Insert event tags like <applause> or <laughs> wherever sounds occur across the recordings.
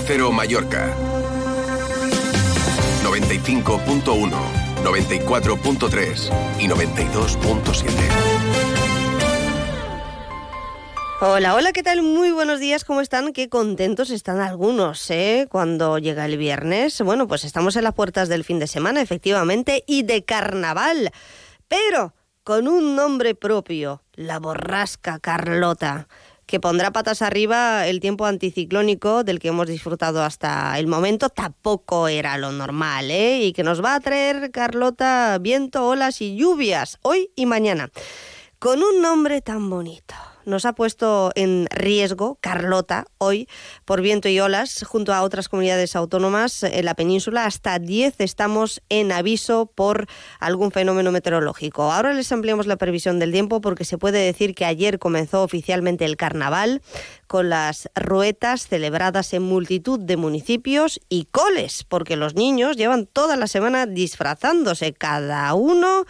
Cero Mallorca. 95.1, 94.3 y 92.7. Hola, hola, ¿qué tal? Muy buenos días, ¿cómo están? Qué contentos están algunos, ¿eh? Cuando llega el viernes. Bueno, pues estamos en las puertas del fin de semana, efectivamente, y de carnaval. Pero con un nombre propio, la borrasca Carlota que pondrá patas arriba el tiempo anticiclónico del que hemos disfrutado hasta el momento. Tampoco era lo normal, ¿eh? Y que nos va a traer, Carlota, viento, olas y lluvias, hoy y mañana. Con un nombre tan bonito nos ha puesto en riesgo Carlota hoy por viento y olas junto a otras comunidades autónomas en la península. Hasta 10 estamos en aviso por algún fenómeno meteorológico. Ahora les ampliamos la previsión del tiempo porque se puede decir que ayer comenzó oficialmente el carnaval con las ruetas celebradas en multitud de municipios y coles, porque los niños llevan toda la semana disfrazándose cada uno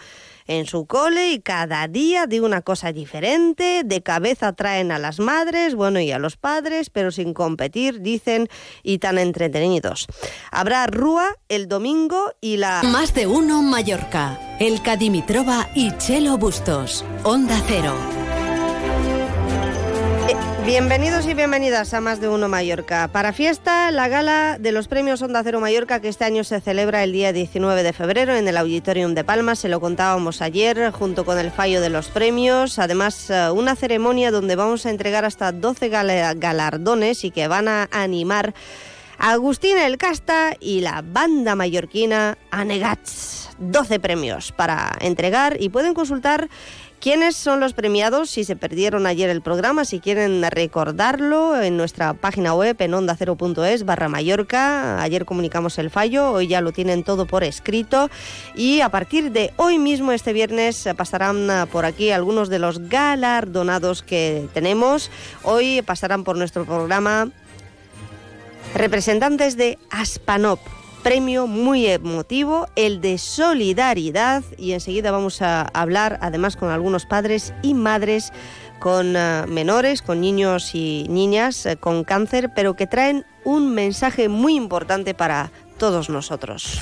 en su cole y cada día de una cosa diferente, de cabeza traen a las madres, bueno, y a los padres, pero sin competir, dicen, y tan entretenidos. Habrá Rúa el domingo y la... Más de uno Mallorca, El Cadimitrova y Chelo Bustos, Onda Cero. Bienvenidos y bienvenidas a Más de Uno Mallorca. Para fiesta, la gala de los premios Onda Cero Mallorca que este año se celebra el día 19 de febrero en el Auditorium de Palma. Se lo contábamos ayer junto con el fallo de los premios. Además, eh, una ceremonia donde vamos a entregar hasta 12 galardones y que van a animar a Agustín El Casta y la banda mallorquina Anegats. 12 premios para entregar y pueden consultar ¿Quiénes son los premiados? Si se perdieron ayer el programa, si quieren recordarlo, en nuestra página web en onda0.es barra Mallorca. Ayer comunicamos el fallo, hoy ya lo tienen todo por escrito y a partir de hoy mismo, este viernes, pasarán por aquí algunos de los galardonados que tenemos. Hoy pasarán por nuestro programa representantes de Aspanop premio muy emotivo, el de solidaridad, y enseguida vamos a hablar además con algunos padres y madres con eh, menores, con niños y niñas eh, con cáncer, pero que traen un mensaje muy importante para todos nosotros.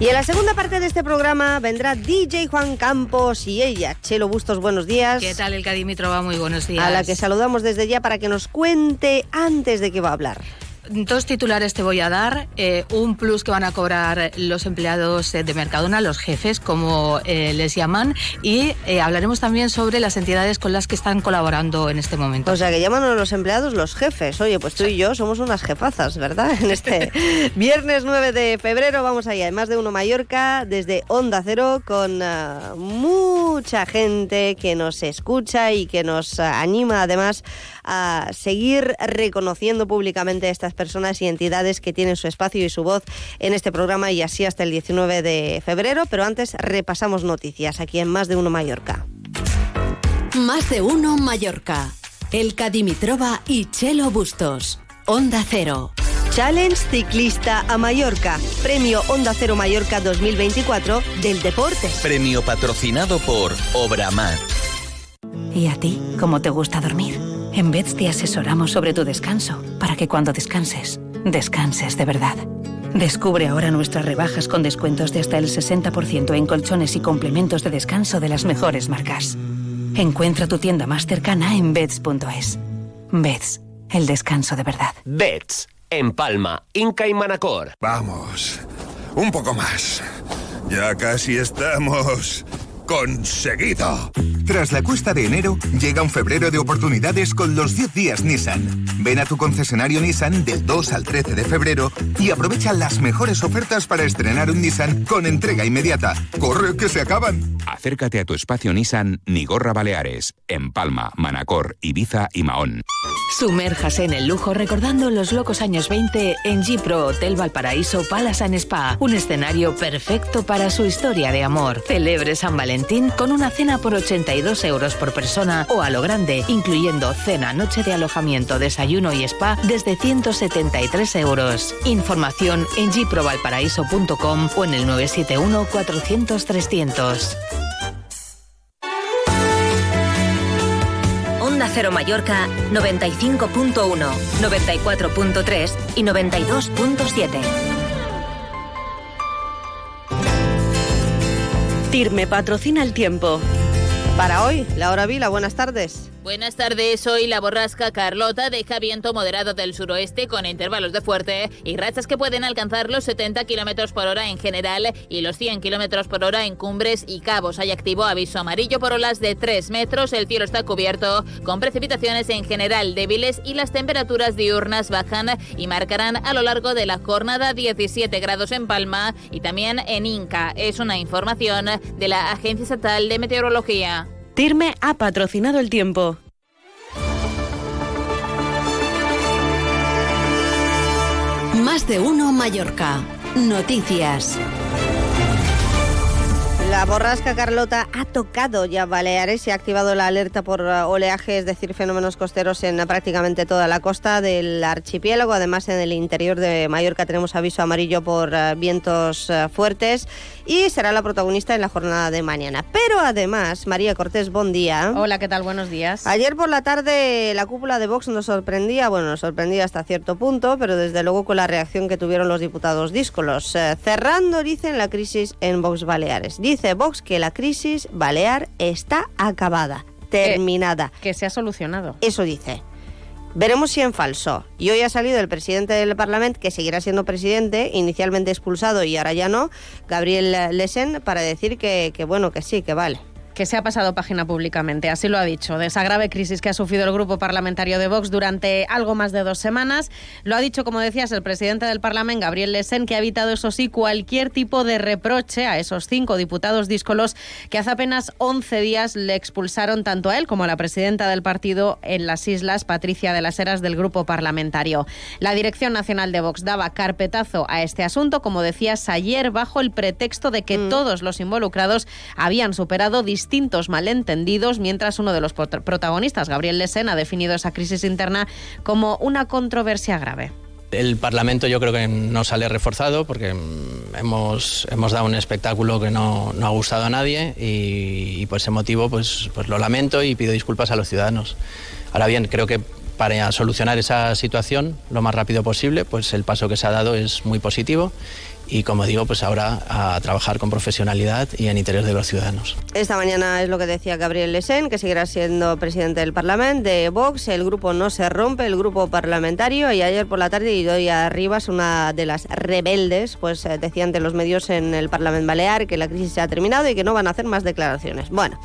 Y en la segunda parte de este programa vendrá DJ Juan Campos y ella, Chelo Bustos, buenos días. ¿Qué tal el Cadimitrova? Muy buenos días. A la que saludamos desde ya para que nos cuente antes de qué va a hablar dos titulares te voy a dar. Eh, un plus que van a cobrar los empleados de Mercadona, los jefes, como eh, les llaman. Y eh, hablaremos también sobre las entidades con las que están colaborando en este momento. O sea, que llaman a los empleados los jefes. Oye, pues tú y yo somos unas jefazas, ¿verdad? En este <laughs> viernes 9 de febrero vamos allá, además de Uno Mallorca, desde Onda Cero, con mucha gente que nos escucha y que nos anima además a seguir reconociendo públicamente a personas y entidades que tienen su espacio y su voz en este programa y así hasta el 19 de febrero. Pero antes repasamos noticias aquí en Más de Uno Mallorca. Más de Uno Mallorca. El Cadimitrova y Chelo Bustos. Onda Cero. Challenge Ciclista a Mallorca. Premio Onda Cero Mallorca 2024 del deporte. Premio patrocinado por Obramat. ¿Y a ti? ¿Cómo te gusta dormir? En Beds te asesoramos sobre tu descanso para que cuando descanses, descanses de verdad. Descubre ahora nuestras rebajas con descuentos de hasta el 60% en colchones y complementos de descanso de las mejores marcas. Encuentra tu tienda más cercana en beds.es. Beds, el descanso de verdad. Beds, en Palma, Inca y Manacor. Vamos, un poco más. Ya casi estamos conseguido. Tras la cuesta de enero, llega un febrero de oportunidades con los 10 días Nissan. Ven a tu concesionario Nissan del 2 al 13 de febrero y aprovecha las mejores ofertas para estrenar un Nissan con entrega inmediata. ¡Corre que se acaban! Acércate a tu espacio Nissan Nigorra Baleares, en Palma, Manacor, Ibiza y Mahón. Sumérjase en el lujo recordando los locos años 20 en Gipro Hotel Valparaíso Palace and Spa, un escenario perfecto para su historia de amor. Celebre San Valentín con una cena por 82 euros por persona o a lo grande, incluyendo cena, noche de alojamiento, desayuno y spa desde 173 euros. Información en giprovalparaíso.com o en el 971 400 300. Cero Mallorca 95.1, 94.3 y 92.7. TIRME patrocina el tiempo. Para hoy, Laura Vila, buenas tardes. Buenas tardes, hoy la borrasca Carlota deja viento moderado del suroeste con intervalos de fuerte y rachas que pueden alcanzar los 70 kilómetros por hora en general y los 100 kilómetros por hora en cumbres y cabos. Hay activo aviso amarillo por olas de 3 metros, el cielo está cubierto con precipitaciones en general débiles y las temperaturas diurnas bajan y marcarán a lo largo de la jornada 17 grados en Palma y también en Inca. Es una información de la Agencia Estatal de Meteorología. TIRME ha patrocinado el tiempo. Más de uno Mallorca. Noticias. La borrasca Carlota ha tocado ya Baleares y ha activado la alerta por uh, oleaje, es decir, fenómenos costeros en prácticamente toda la costa del archipiélago. Además, en el interior de Mallorca tenemos aviso amarillo por uh, vientos uh, fuertes y será la protagonista en la jornada de mañana. Pero además, María Cortés, buen día. Hola, ¿qué tal? Buenos días. Ayer por la tarde la cúpula de Vox nos sorprendía, bueno, nos sorprendía hasta cierto punto, pero desde luego con la reacción que tuvieron los diputados díscolos, eh, cerrando, dicen, la crisis en Vox Baleares. Dice Vox que la crisis balear está acabada, terminada. que se ha solucionado. Eso dice. Veremos si en falso. Y hoy ha salido el presidente del Parlamento, que seguirá siendo presidente, inicialmente expulsado y ahora ya no, Gabriel Lesen, para decir que, que bueno, que sí, que vale que se ha pasado página públicamente, así lo ha dicho, de esa grave crisis que ha sufrido el grupo parlamentario de Vox durante algo más de dos semanas. Lo ha dicho, como decías, el presidente del Parlamento, Gabriel Lesen, que ha evitado, eso sí, cualquier tipo de reproche a esos cinco diputados díscolos que hace apenas 11 días le expulsaron tanto a él como a la presidenta del partido en las islas, Patricia de las Heras, del grupo parlamentario. La Dirección Nacional de Vox daba carpetazo a este asunto, como decías ayer, bajo el pretexto de que mm. todos los involucrados habían superado distintos malentendidos, mientras uno de los protagonistas, Gabriel Lesen, ha definido esa crisis interna como una controversia grave. El Parlamento yo creo que no sale reforzado porque mm, hemos, hemos dado un espectáculo que no, no ha gustado a nadie y, por ese motivo pues, pues lo lamento y pido disculpas a los ciudadanos. Ahora bien, creo que para solucionar esa situación lo más rápido posible, pues el paso que se ha dado es muy positivo y como digo, pues ahora a trabajar con profesionalidad y en interés de los ciudadanos. Esta mañana es lo que decía Gabriel Lesen, que seguirá siendo presidente del Parlamento de Vox. El grupo no se rompe, el grupo parlamentario, y ayer por la tarde Idoia Rivas, una de las rebeldes, pues eh, decían de los medios en el Parlamento Balear que la crisis se ha terminado y que no van a hacer más declaraciones. Bueno,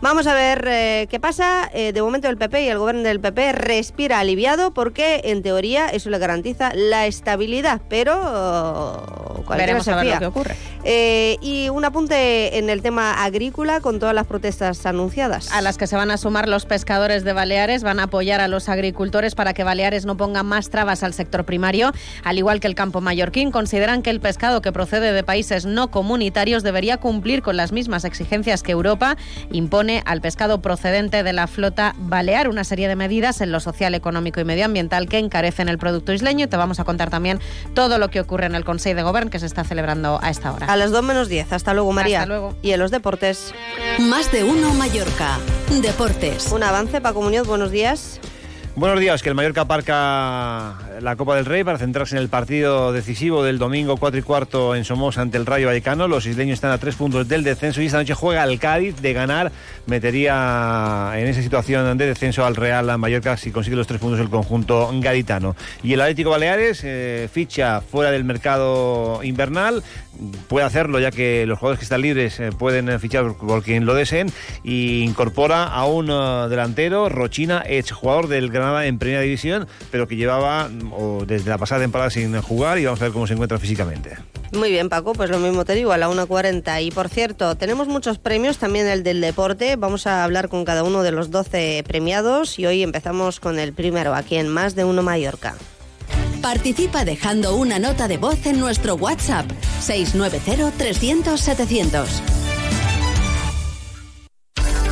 vamos a ver eh, qué pasa. Eh, de momento el PP y el gobierno del PP respira aliviado porque en teoría eso le garantiza la estabilidad, pero Veremos a ver lo que ocurre. Eh, y un apunte en el tema agrícola con todas las protestas anunciadas. A las que se van a sumar los pescadores de Baleares, van a apoyar a los agricultores para que Baleares no ponga más trabas al sector primario, al igual que el campo mallorquín. Consideran que el pescado que procede de países no comunitarios debería cumplir con las mismas exigencias que Europa impone al pescado procedente de la flota balear. Una serie de medidas en lo social, económico y medioambiental que encarecen el producto isleño. Y te vamos a contar también todo lo que ocurre en el Consejo de Gobierno se está celebrando a esta hora. A las 2 menos 10. Hasta luego, María. Hasta luego. Y en los deportes. Más de uno Mallorca. Deportes. Un avance, Paco Muñoz, buenos días. Buenos días, que el Mallorca aparca la Copa del Rey para centrarse en el partido decisivo del domingo 4 y cuarto en Somos ante el Rayo Vallecano. Los isleños están a tres puntos del descenso y esta noche juega el Cádiz. De ganar, metería en esa situación de descenso al Real Mallorca si consigue los tres puntos el conjunto gaditano. Y el Atlético Baleares eh, ficha fuera del mercado invernal. Puede hacerlo ya que los jugadores que están libres eh, pueden fichar por quien lo deseen. Y incorpora a un eh, delantero, Rochina, ex jugador del Gran en primera división, pero que llevaba o desde la pasada temporada sin jugar y vamos a ver cómo se encuentra físicamente. Muy bien, Paco, pues lo mismo te digo, a la 1.40. Y por cierto, tenemos muchos premios, también el del deporte. Vamos a hablar con cada uno de los 12 premiados y hoy empezamos con el primero, aquí en Más de Uno Mallorca. Participa dejando una nota de voz en nuestro WhatsApp 690 300 700.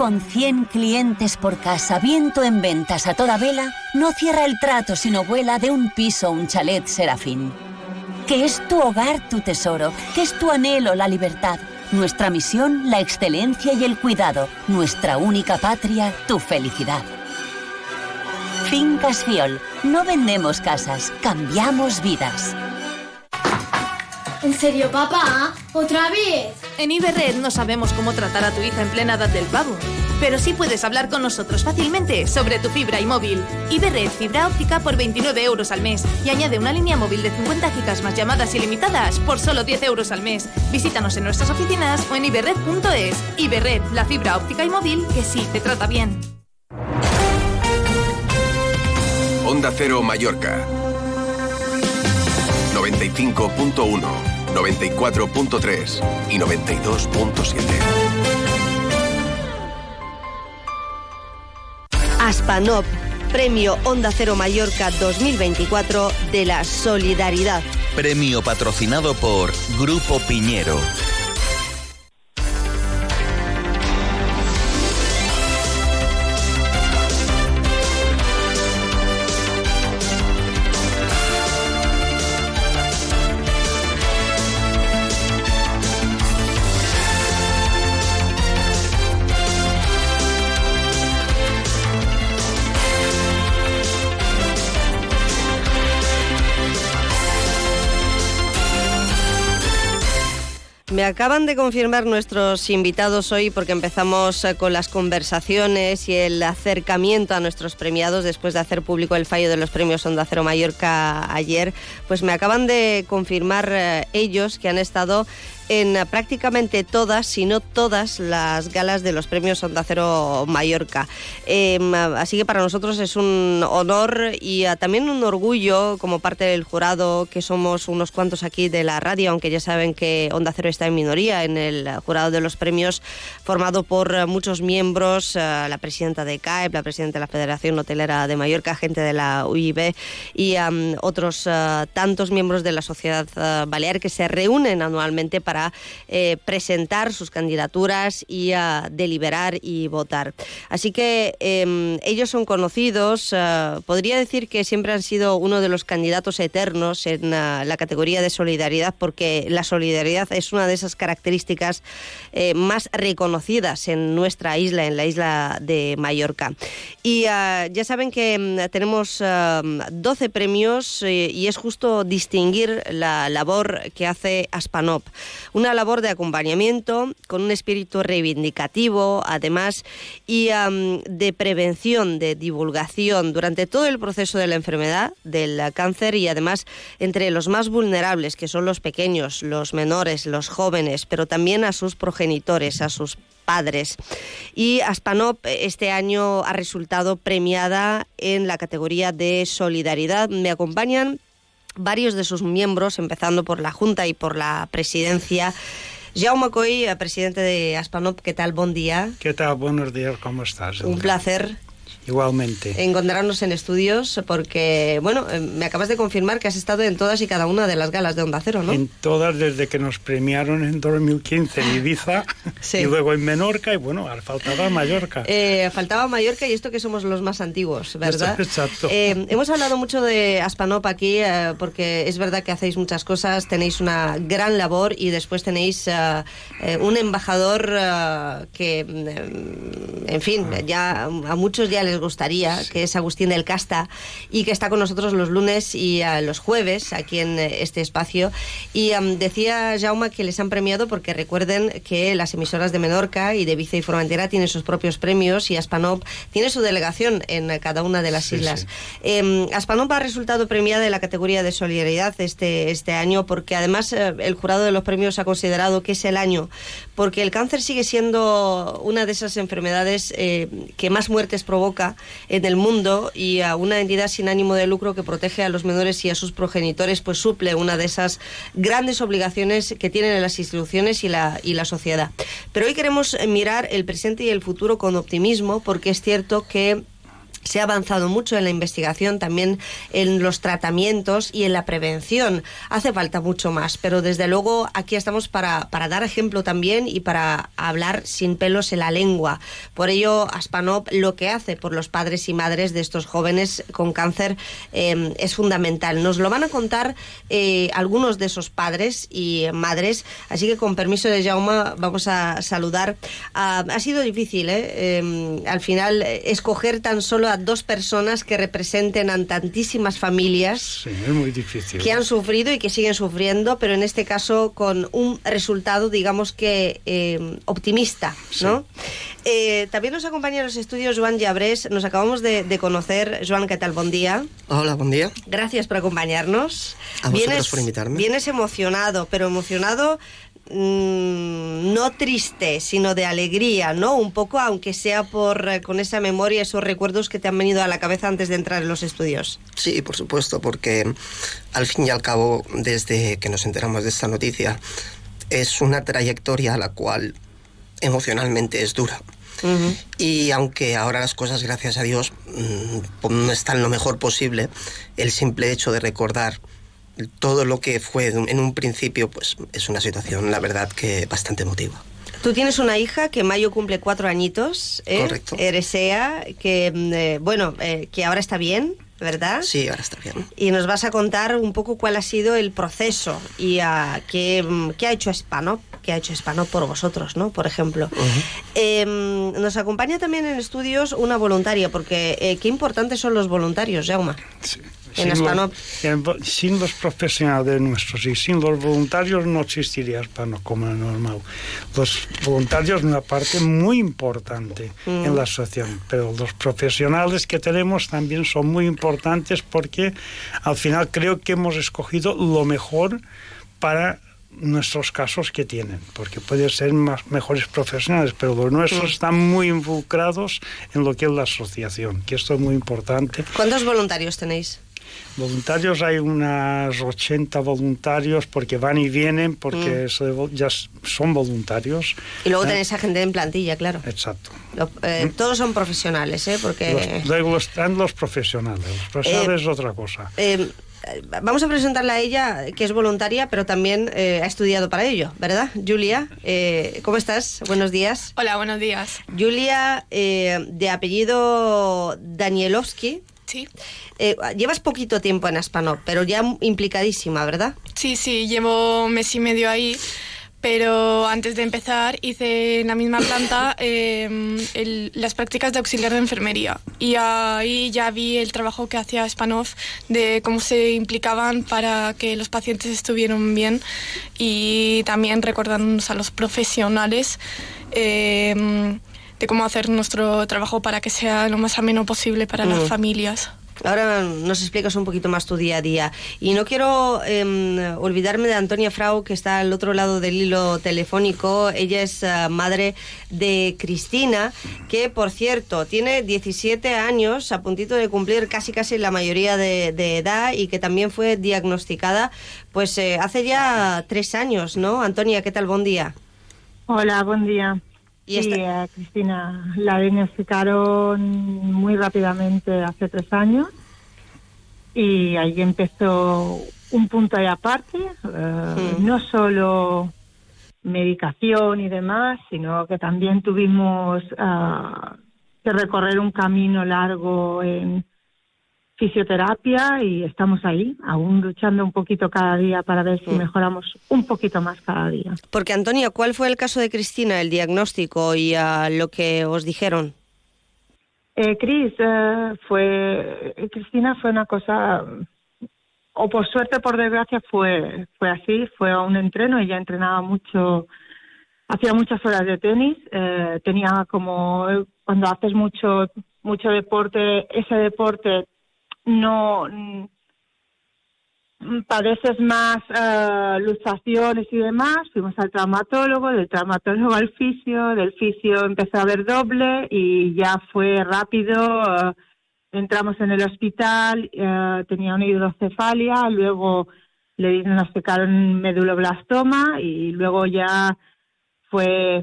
Con 100 clientes por casa, viento en ventas a toda vela, no cierra el trato sino vuela de un piso a un chalet serafín. Que es tu hogar tu tesoro, que es tu anhelo la libertad, nuestra misión la excelencia y el cuidado, nuestra única patria tu felicidad. Fincas Fiol, no vendemos casas, cambiamos vidas. ¿En serio, papá? ¿Otra vez? En Iberred no sabemos cómo tratar a tu hija en plena edad del pavo, pero sí puedes hablar con nosotros fácilmente sobre tu fibra y móvil. Iberred fibra óptica por 29 euros al mes y añade una línea móvil de 50 gigas más llamadas ilimitadas por solo 10 euros al mes. Visítanos en nuestras oficinas o en iberred.es. Iberred, la fibra óptica y móvil que sí te trata bien. Onda Cero Mallorca. 95.1, 94.3 y 92.7. Aspanop, Premio Onda Cero Mallorca 2024 de la Solidaridad. Premio patrocinado por Grupo Piñero. Acaban de confirmar nuestros invitados hoy porque empezamos eh, con las conversaciones y el acercamiento a nuestros premiados después de hacer público el fallo de los premios Onda Cero Mallorca ayer. Pues me acaban de confirmar eh, ellos que han estado en prácticamente todas, si no todas, las galas de los premios Onda Cero Mallorca. Eh, así que para nosotros es un honor y uh, también un orgullo como parte del jurado, que somos unos cuantos aquí de la radio, aunque ya saben que Onda Cero está en minoría en el jurado de los premios, formado por muchos miembros, uh, la presidenta de CAEP, la presidenta de la Federación Hotelera de Mallorca, gente de la UIB y um, otros tantos miembros de la sociedad balear que se reúnen anualmente para eh, presentar sus candidaturas y a deliberar y votar. Así que eh, ellos son conocidos, uh, podría decir que siempre han sido uno de los candidatos eternos en uh, la categoría de solidaridad porque la solidaridad es una de esas características eh, más reconocidas en nuestra isla, en la isla de Mallorca. Y uh, ya saben que um, tenemos 12 premios y es justo distinguir la labor que hace Aspanop una labor de acompañamiento con un espíritu reivindicativo, además, y um, de prevención, de divulgación durante todo el proceso de la enfermedad, del cáncer y además entre los más vulnerables, que son los pequeños, los menores, los jóvenes, pero también a sus progenitores, a sus padres. Y Aspanop este año ha resultado premiada en la categoría de solidaridad. Me acompañan varios de sus miembros, empezando por la Junta y por la Presidencia. Jaume Coy, presidente de Aspanop, ¿qué tal? Buen día. ¿Qué tal? Buenos días, ¿cómo estás? Un placer. Igualmente. Encontrarnos en estudios porque, bueno, eh, me acabas de confirmar que has estado en todas y cada una de las galas de Onda Cero, ¿no? En todas desde que nos premiaron en 2015 en Ibiza <laughs> sí. y luego en Menorca y bueno, faltaba Mallorca. Eh, faltaba Mallorca y esto que somos los más antiguos, ¿verdad? <laughs> Exacto. Eh, hemos hablado mucho de Aspanop aquí eh, porque es verdad que hacéis muchas cosas, tenéis una gran labor y después tenéis eh, un embajador que, mm, en fin, ya a muchos ya les les gustaría, que es Agustín del Casta, y que está con nosotros los lunes y los jueves aquí en eh, este espacio. Y decía Jauma que les han premiado porque recuerden que las emisoras de Menorca y de Vice y Formentera tienen sus propios premios y Aspanop tiene su delegación en cada una de las islas. Em, Aspanop ha resultado premiada en la categoría de solidaridad este, este año porque además eh, el jurado de los premios ha considerado que es el año porque el cáncer sigue siendo una de esas enfermedades eh, que más muertes provoca en el mundo y a una entidad sin ánimo de lucro que protege a los menores y a sus progenitores pues suple una de esas grandes obligaciones que tienen las instituciones y la, y la sociedad. Pero hoy queremos mirar el presente y el futuro con optimismo porque es cierto que se ha avanzado mucho en la investigación, también en los tratamientos y en la prevención. Hace falta mucho más, pero desde luego aquí estamos para, dar ejemplo también y para hablar sin pelos en la lengua. Por ello, Aspanop lo que hace por los padres y madres de estos jóvenes con cáncer eh, es fundamental. Nos lo van a contar eh, algunos de esos padres y madres, así que con permiso de Jauma vamos a saludar. Ah, ha sido difícil, ¿eh? al final, escoger tan solo a dos personas que representen a tantísimas familias muy difícil. que han sufrido y que siguen sufriendo, pero en este caso con un resultado, digamos que eh, optimista, ¿no? Eh, también nos acompaña en los estudios Joan Llabrés. Nos acabamos de, conocer. Joan, ¿qué tal? Buen día. Hola, buen día. Gracias por acompañarnos. A vosotros por invitarme. Vienes emocionado, pero emocionado Mm, no triste, sino de alegría, ¿no? Un poco, aunque sea por eh, con esa memoria, esos recuerdos que te han venido a la cabeza antes de entrar en los estudios. Sí, por supuesto, porque al fin y al cabo, desde que nos enteramos de esta noticia, es una trayectoria a la cual emocionalmente es dura. Y aunque ahora las cosas, gracias a Dios, mm, no están lo mejor posible, el simple hecho de recordar todo lo que fue en un principio, pues es una situación, la verdad, que bastante emotiva. Tú tienes una hija que en mayo cumple cuatro añitos, ¿eh? Correcto. Eresea, que, mm, eh, bueno, eh, que ahora está bien, ¿verdad? Sí, ahora está bien. Y nos vas a contar un poco cuál ha sido el proceso y a, qué, mm, qué ha hecho Spano, qué ha hecho Spano por vosotros, ¿no? Por ejemplo. Em, nos acompaña también en estudios una voluntaria, porque qué importantes son los voluntarios, Jauma. Sí sin, los, profesionales nuestros y sin los voluntarios no existiría Hispano como normal. Los voluntarios una parte muy importante mm. en la asociación, pero los profesionales que tenemos también son muy importantes porque al final creo que hemos escogido lo mejor para nuestros casos que tienen, porque pueden ser más, mejores profesionales, pero los nuestros mm. están muy involucrados en lo que es la asociación, que esto es muy importante. ¿Cuántos voluntarios tenéis? Voluntarios hay unos 80 voluntarios porque van y vienen, porque mm. ya son voluntarios. Y luego ¿Eh? tenéis a gente en plantilla, claro. Exacto. Eh, ¿Mm? Todos son profesionales, ¿eh? Porque... luego están los profesionales. Los profesionales es otra cosa. vamos a presentarla a ella, que es voluntaria, pero también ha estudiado para ello, ¿verdad? Julia, ¿cómo estás? Buenos días. Hola, buenos días. Julia, de apellido Danielovsky. Sí. Eh, llevas poquito tiempo en Aspanop, pero ya implicadísima, ¿verdad? Sí, sí, llevo mes y medio ahí. Pero antes de empezar hice en la misma planta <coughs> em, las prácticas de auxiliar de enfermería y ahí ya vi el trabajo que hacía Spanov de cómo se implicaban para que los pacientes estuvieran bien y también recordándonos a los profesionales em, de cómo hacer nuestro trabajo para que sea lo más ameno posible para las mm. familias. Ahora nos explicas un poquito más tu día a día. Y no quiero em, olvidarme de Antonia Frau, que está al otro lado del hilo telefónico. Ella es eh, madre de Cristina, que por cierto tiene 17 años, a puntito de cumplir casi casi la mayoría de, edad y que también fue diagnosticada pues eh, hace ya tres años, ¿no? Antonia, ¿qué tal? Buen día. Hola, buen día. Sí, a Cristina la diagnosticaron muy rápidamente hace tres años y ahí empezó un punto de aparte, eh, no solo medicación y demás, sino que también tuvimos ah, que recorrer un camino largo en fisioterapia y estamos ahí, aún luchando un poquito cada día para ver si mm. mejoramos un poquito más cada día. Porque Antonia, ¿cuál fue el caso de Cristina, el diagnóstico y a lo que os dijeron? Eh, Cris, eh, fue, Cristina fue una cosa, o por suerte por desgracia fue, fue así, fue a un entreno, ella entrenaba mucho, hacía muchas horas de tenis, eh, tenía como, cuando haces mucho, mucho deporte, ese deporte no mm, padeces más uh, luxaciones y demás, fuimos al traumatólogo, del traumatólogo al fisio, del fisio empezó a ver doble y ya fue rápido, uh, entramos en el hospital, uh, tenía una hidrocefalia, luego le diagnosticaron meduloblastoma y luego ya fue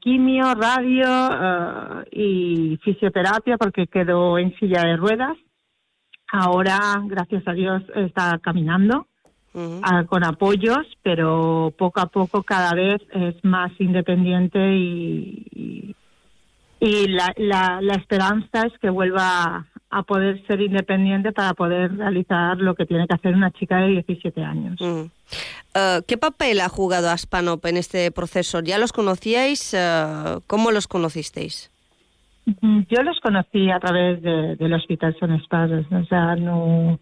quimio, radio y fisioterapia porque quedó en silla de ruedas Ahora, gracias a Dios, está caminando ah, con apoyos, pero poco a poco cada vez es más independiente y, y, la, la, esperanza es que vuelva a poder ser independiente para poder realizar lo que tiene que hacer una chica de 17 años. Ah, ¿Qué papel ha jugado Aspanop en este proceso? ¿Ya los conocíais? Ah, ¿Cómo los conocisteis? Yo los conocí a través del Hospital Son Espadas, o sea, no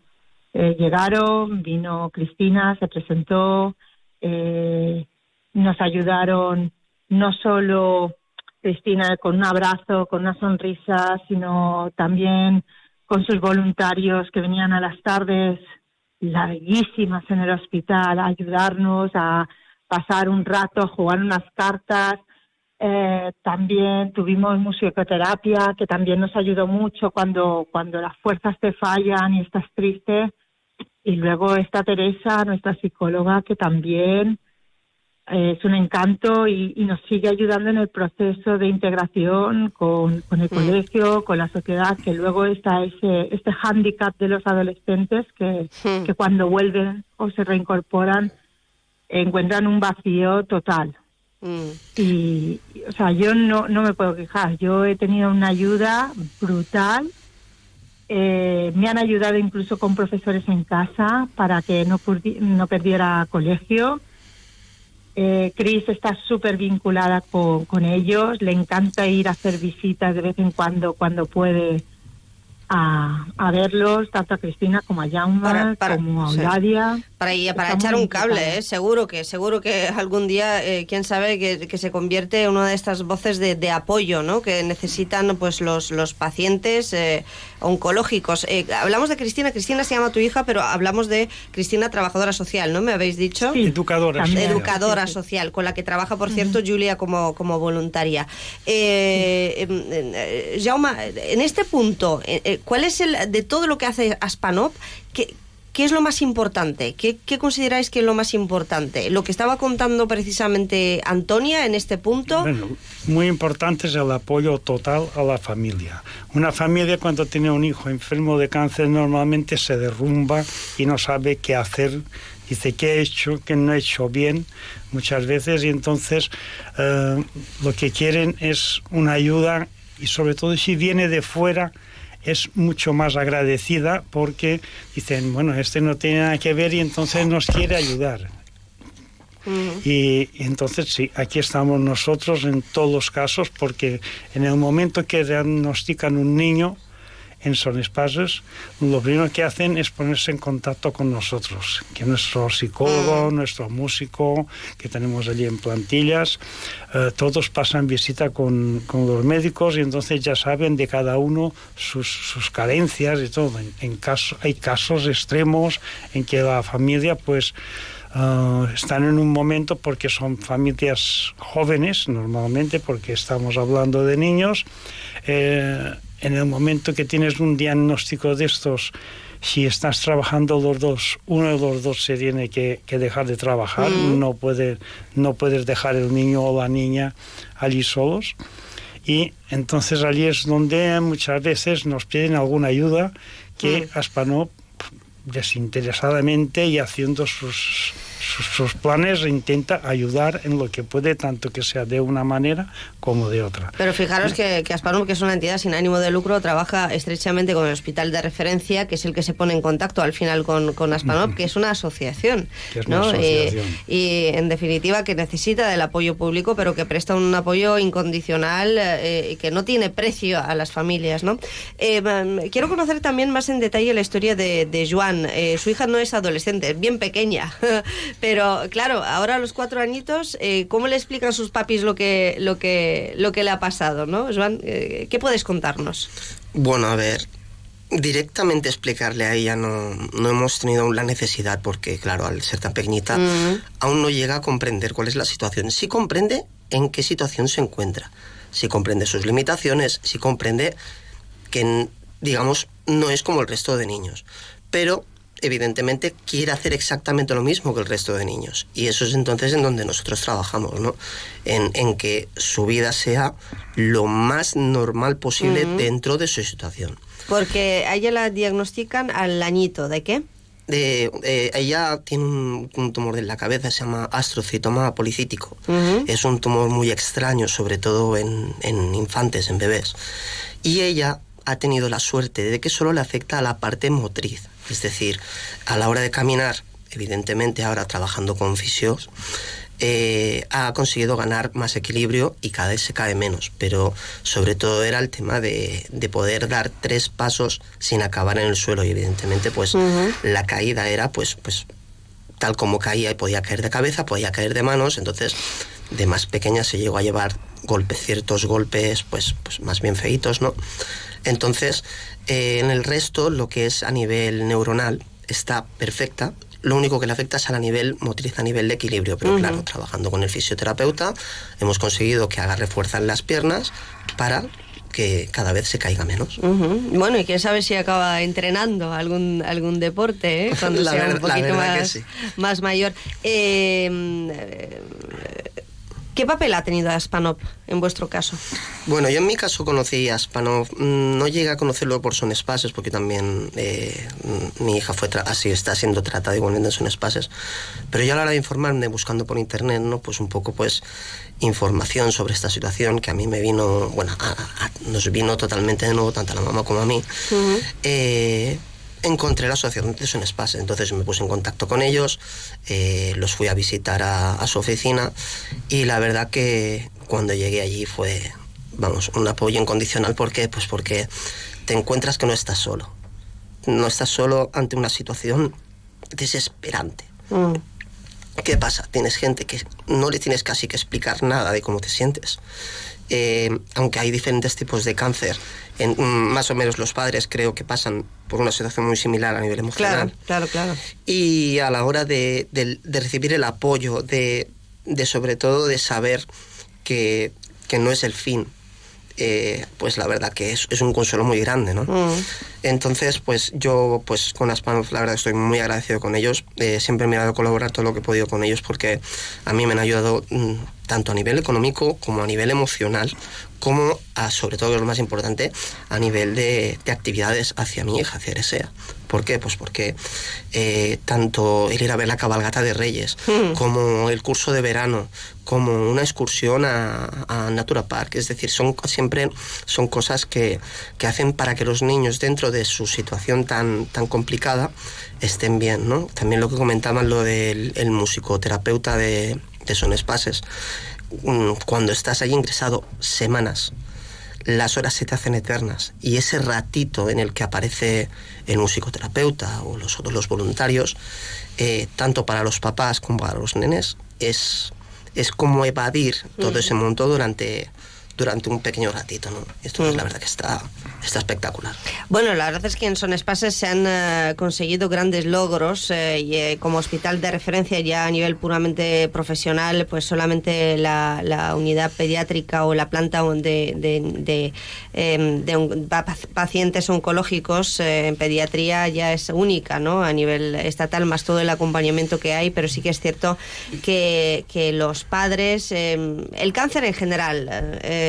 eh, llegaron, vino Cristina, se presentó, eh, nos ayudaron no solo Cristina con un abrazo, con una sonrisa, sino también con sus voluntarios que venían a las tardes larguísimas en el hospital a ayudarnos a pasar un rato, a jugar unas cartas, eh, también tuvimos musicoterapia, que también nos ayudó mucho cuando, cuando las fuerzas te fallan y estás triste. Y luego está Teresa, nuestra psicóloga, que también eh, es un encanto y, nos sigue ayudando en el proceso de integración con, con el mm. colegio, con la sociedad, que luego está ese este hándicap de los adolescentes que, mm. que cuando vuelven o se reincorporan encuentran un vacío total. Mm. Y, o sea, yo no, no me puedo quejar. Yo he tenido una ayuda brutal. Eh, me han ayudado incluso con profesores en casa para que no, no perdiera colegio. Eh, Cris está súper vinculada con, con ellos. Le encanta ir a hacer visitas de vez en cuando, cuando puede a, a, verlos, tanto a Cristina como a Jaume, como a Eulalia. Para, para echar un cable, ¿eh? seguro que seguro que algún día, eh, quién sabe, que, que, se convierte en una de estas voces de, de, apoyo ¿no? que necesitan pues los, los pacientes eh, oncológicos. Eh, hablamos de Cristina, Cristina se llama tu hija, pero hablamos de Cristina, trabajadora social, ¿no? ¿Me habéis dicho? Sí, educadora. Educadora social, con la que trabaja, por cierto, Julia como, como voluntaria. Eh, Jaume, en este punto, ¿cuál es el, de todo lo que hace Aspanop, qué, ¿Qué es lo más importante? ¿Qué, ¿Qué, consideráis que es lo más importante? Lo que estaba contando precisamente Antonia en este punto. Bueno, muy importante es el apoyo total a la familia. Una familia cuando tiene un hijo enfermo de cáncer normalmente se derrumba y no sabe qué hacer. Dice qué he hecho, qué no he hecho bien muchas veces y entonces eh, lo que quieren es una ayuda y sobre todo si viene de fuera es mucho más agradecida porque dicen, bueno, este no tiene nada que ver y entonces nos quiere ayudar. Y, entonces sí, aquí estamos nosotros en todos los casos porque en el momento que diagnostican un niño, en Son Espacios, lo primero que hacen es ponerse en contacto con nosotros, que nuestro psicólogo, mm. nuestro músico, que tenemos allí en plantillas, eh, todos pasan visita con, con, los médicos y entonces ya saben de cada uno sus, sus carencias y todo. En, caso, hay casos extremos en que la familia pues... Uh, están en un momento porque son familias jóvenes normalmente porque estamos hablando de niños eh, en el momento que tienes un diagnóstico de estos, si estás trabajando los dos, uno de los dos se tiene que, dejar de trabajar, mm. no, puede, no puedes dejar el niño o la niña allí solos. Y entonces allí es donde muchas veces nos piden alguna ayuda que mm. Aspanop desinteresadamente y haciendo sus sus, planes intenta ayudar en lo que puede, tanto que sea de una manera como de otra. Pero fijaros que, que Aspanum, que es una entidad sin ánimo de lucro, trabaja estrechamente con el hospital de referencia, que es el que se pone en contacto al final con, con Aspanov, que es una asociación. ¿no? Eh, y en definitiva que necesita del apoyo público, pero que presta un apoyo incondicional eh, y que no tiene precio a las familias. ¿no? Eh, mm, quiero conocer también más en detalle la historia de, de Joan. su hija no es adolescente, es bien pequeña, <laughs> pero claro, ahora a los cuatro añitos, ¿cómo le explican sus papis lo que, lo que, lo que le ha pasado? ¿no? Joan, ¿qué puedes contarnos? Bueno, a ver, directamente explicarle a ella no, no hemos tenido aún la necesidad porque, claro, al ser tan pequeñita, mm. aún no llega a comprender cuál es la situación. Sí comprende en qué situación se encuentra, sí comprende sus limitaciones, sí comprende que, digamos, no es como el resto de niños, pero evidentemente quiere hacer exactamente lo mismo que el resto de niños. Y eso es entonces en donde nosotros trabajamos, ¿no? En, en que su vida sea lo más normal posible dentro de su situación. Porque a ella la diagnostican al añito, ¿de qué? De, eh, ella tiene un, tumor en la cabeza, se llama astrocitoma policítico. Es un tumor muy extraño, sobre todo en, en, infantes, en bebés. Y ella ha tenido la suerte de que solo le afecta a la parte motriz. Es decir, a la hora de caminar, evidentemente ahora trabajando con fisios, eh, ha conseguido ganar más equilibrio y cada vez se cae menos. Pero sobre todo era el tema de, poder dar tres pasos sin acabar en el suelo. Y evidentemente, pues la caída era pues, pues tal como caía y podía caer de cabeza, podía caer de manos. Entonces, de más pequeña se llegó a llevar golpes, ciertos golpes, pues, pues más bien feitos, ¿no? Entonces, eh, en el resto, lo que es a nivel neuronal, está perfecta, lo único que le afecta es a nivel motriz, a nivel de equilibrio. Pero claro, trabajando con el fisioterapeuta, hemos conseguido que agarre fuerza en las piernas para que cada vez se caiga menos. Bueno, y quién sabe si acaba entrenando algún, algún deporte, ¿eh? <laughs> cuando sea un poquito más, más mayor. Eh, ¿Qué papel ha tenido Aspanov en vuestro caso? Bueno, yo en mi caso conocí a Aspanov, mm, no llegué a conocerlo por Son Espaces, porque también eh, mi hija fue así está siendo tratada igualmente en Son Espaces, pero yo a la hora de informarme, buscando por internet, ¿no? pues un poco pues información sobre esta situación que a mí me vino, bueno, nos vino totalmente de nuevo, tanto a la mamá como a mí encontré la asociación de Son Espace. Entonces me puse en contacto con ellos, eh, los fui a visitar a, su oficina y la verdad que cuando llegué allí fue, vamos, un apoyo incondicional. ¿Por qué? Pues porque te encuentras que no estás solo. No estás solo ante una situación desesperante. Mm. ¿Qué pasa? Tienes gente que no le tienes casi que explicar nada de cómo te sientes. Eh, aunque hay diferentes tipos de cáncer, en, mm, más o menos los padres creo que pasan por una situación muy similar a nivel emocional. Claro, claro, claro. Y a la hora de, recibir el apoyo, de, sobre todo de saber que, que no es el fin, eh, pues la verdad que es, es, un consuelo muy grande, ¿no? Mm. Entonces, pues yo, pues con Aspanov, la verdad estoy muy agradecido con ellos. Eh, siempre me he dado a colaborar todo lo que he podido con ellos porque a mí me han ayudado mm, tanto a nivel económico como a nivel emocional, como a, sobre todo, lo más importante, a nivel de, actividades hacia mi hija, hacia Eresea. ¿Por qué? Pues porque eh, tanto el ir a ver la cabalgata de Reyes, hmm. como el curso de verano, como una excursión a, Natura Park, es decir, son siempre son cosas que, que, hacen para que los niños dentro de su situación tan, tan complicada estén bien, ¿no? También lo que comentaban lo del el musicoterapeuta de, de Son Espaces, mm, cuando estás ahí ingresado semanas, las horas se te hacen eternas. Y ese ratito en el que aparece el musicoterapeuta o los otros los voluntarios, eh, tanto para los papás como para los nenes, es, es como evadir todo ese mundo durante durante un pequeño ratito, ¿no? Esto es la verdad que está, está espectacular. Bueno, la verdad es que en Son Espaces se han eh, conseguido grandes logros eh, y eh, como hospital de referencia ya a nivel puramente profesional, pues solamente la, la unidad pediátrica o la planta de, de, de, em, pacientes oncológicos en pediatría ya es única, ¿no? A nivel estatal, más todo el acompañamiento que hay, pero sí que es cierto que, que los padres, em, el cáncer en general, eh,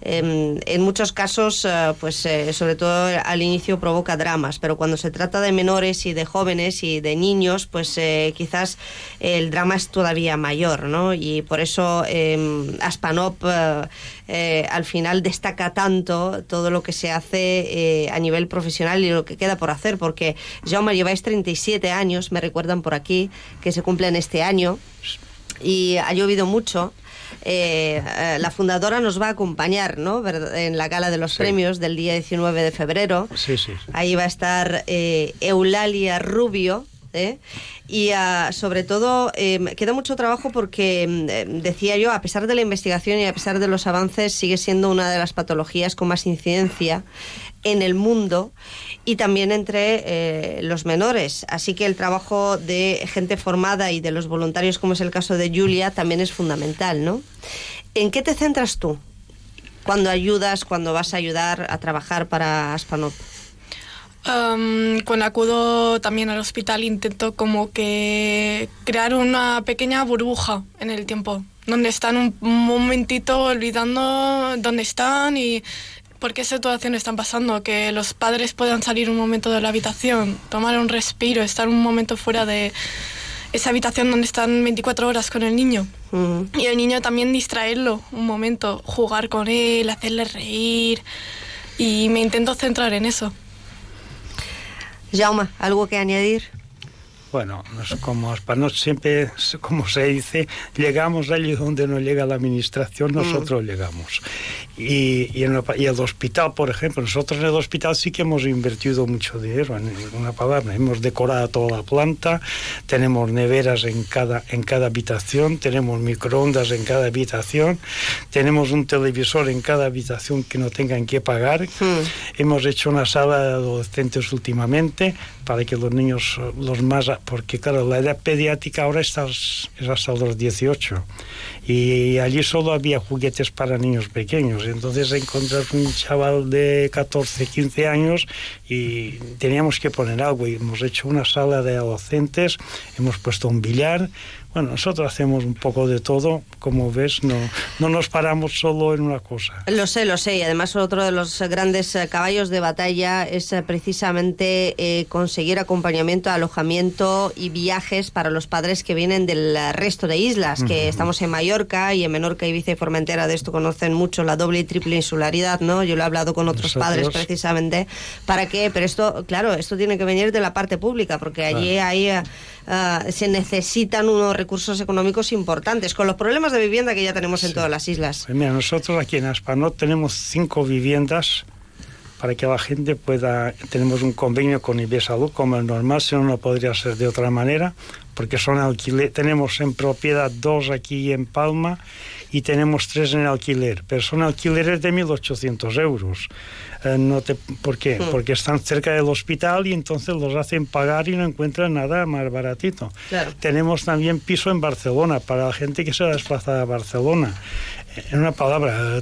em, en muchos casos, eh, pues eh, sobre todo al inicio provoca dramas, pero cuando se trata de menores y de jóvenes y de niños, pues quizás el drama es todavía mayor, ¿no? Y por eso em, Aspanop al final destaca tanto todo lo que se hace a nivel profesional y lo que queda por hacer, porque Jaume lleváis 37 años, me recuerdan por aquí, que se cumplen este año y ha llovido mucho. Eh, eh, la fundadora nos va a acompañar ¿no? en la gala de los premios del día 19 de febrero. Sí, sí. Ahí va a estar eh, Eulalia Rubio. Y ah, sobre todo queda mucho trabajo porque, decía yo, a pesar de la investigación y a pesar de los avances, sigue siendo una de las patologías con más incidencia en el mundo y también entre eh, los menores. Así que el trabajo de gente formada y de los voluntarios, como es el caso de Julia, también es fundamental, ¿no? ¿En qué te centras tú cuando ayudas, cuando vas a ayudar a trabajar para Aspanop? cuando acudo también al hospital intento como que crear una pequeña burbuja en el tiempo, donde están un momentito olvidando dónde están y por qué situaciones están pasando, que los padres puedan salir un momento de la habitación, tomar un respiro, estar un momento fuera de esa habitación donde están 24 horas con el niño. Y el niño también distraerlo un momento, jugar con él, hacerle reír. Y me intento centrar en eso. Jauma, ¿algo que añadir? Bueno, como no siempre, como se dice, llegamos allí donde no llega la administración, mm. nosotros llegamos. Y, y, en el hospital, por ejemplo, nosotros en el hospital sí que hemos invertido mucho dinero, en una palabra, hemos decorado toda la planta, tenemos neveras en cada, en cada habitación, tenemos microondas en cada habitación, tenemos un televisor en cada habitación que no tengan que pagar, mm. hemos hecho una sala de adolescentes últimamente para que los niños, los más porque claro, la edad pediátrica ahora está, es hasta los 18 y allí solo había juguetes para niños pequeños. Entonces encontras un chaval de 14, 15 años y teníamos que poner algo. Y hemos hecho una sala de adolescentes, hemos puesto un billar, bueno, nosotros hacemos un poco de todo, como ves, no, no nos paramos solo en una cosa. Lo sé, lo sé, y además otro de los grandes eh, caballos de batalla es eh, precisamente eh, conseguir acompañamiento, alojamiento y viajes para los padres que vienen del resto de islas, que estamos en Mallorca y en Menorca, Ibiza y Formentera, de esto conocen mucho la doble y triple insularidad, ¿no? Yo lo he hablado con otros padres precisamente, ¿para qué? Pero esto, claro, esto tiene que venir de la parte pública, porque allí hay... Ah, se necesitan unos recursos económicos importantes, con los problemas de vivienda que ya tenemos en todas las islas. Pues mira, nosotros aquí en Aspanot tenemos cinco viviendas para que la gente pueda, tenemos un convenio con Salud como el normal, si no, no podría ser de otra manera, porque son alquiler, tenemos en propiedad dos aquí en Palma y tenemos tres en alquiler, pero son alquileres de 1.800 euros. Eh, no te, ¿Por qué? Hmm. Porque están cerca del hospital y entonces los hacen pagar y no encuentran nada más baratito. Tenemos también piso en Barcelona para la gente que se desplaza a Barcelona. En una palabra,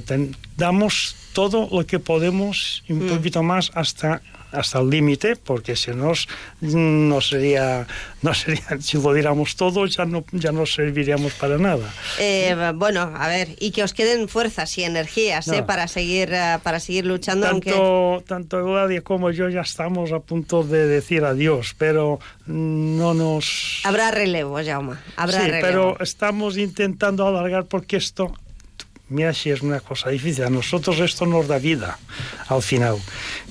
damos todo lo que podemos un hmm. poquito más hasta hasta el límite, porque si no, no sería, no sería, <laughs> si lo diéramos todo, ya no, ya no serviríamos para nada. Eh, bueno, a ver, y que os queden fuerzas y energías ¿eh? para, seguir, eh, para seguir luchando. Tanto, tanto Gladia como yo ya estamos a punto de decir adiós, pero no nos... Habrá relevo, Jaume, habrá sí, relevo. pero estamos intentando alargar porque esto mira si es una cosa difícil. A nosotros esto nos da vida al final.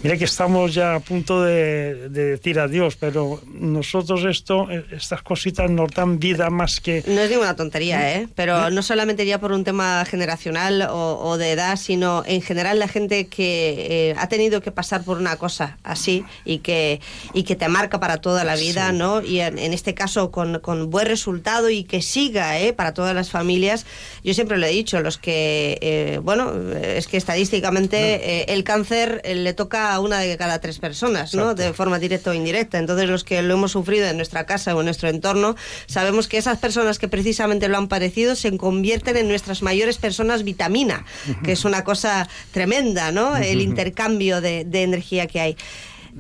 Mira que estamos ya a punto de, decir adiós, pero nosotros esto, estas cositas nos dan vida más que... No es ninguna tontería, ¿eh? Pero no solamente ya por un tema generacional o, de edad, sino en general la gente que eh, ha tenido que pasar por una cosa así y que, y que te marca para toda la vida, ¿no? Y en, este caso con, con, buen resultado y que siga, ¿eh? Para todas las familias. Yo siempre lo he dicho, los que eh, bueno, es que estadísticamente eh, el cáncer eh, le toca a una de cada tres personas, ¿no? De forma directa o indirecta. Entonces, los que lo hemos sufrido en nuestra casa o en nuestro entorno, sabemos que esas personas que precisamente lo han padecido se convierten en nuestras mayores personas vitamina, que es una cosa tremenda, ¿no? El intercambio de, de energía que hay.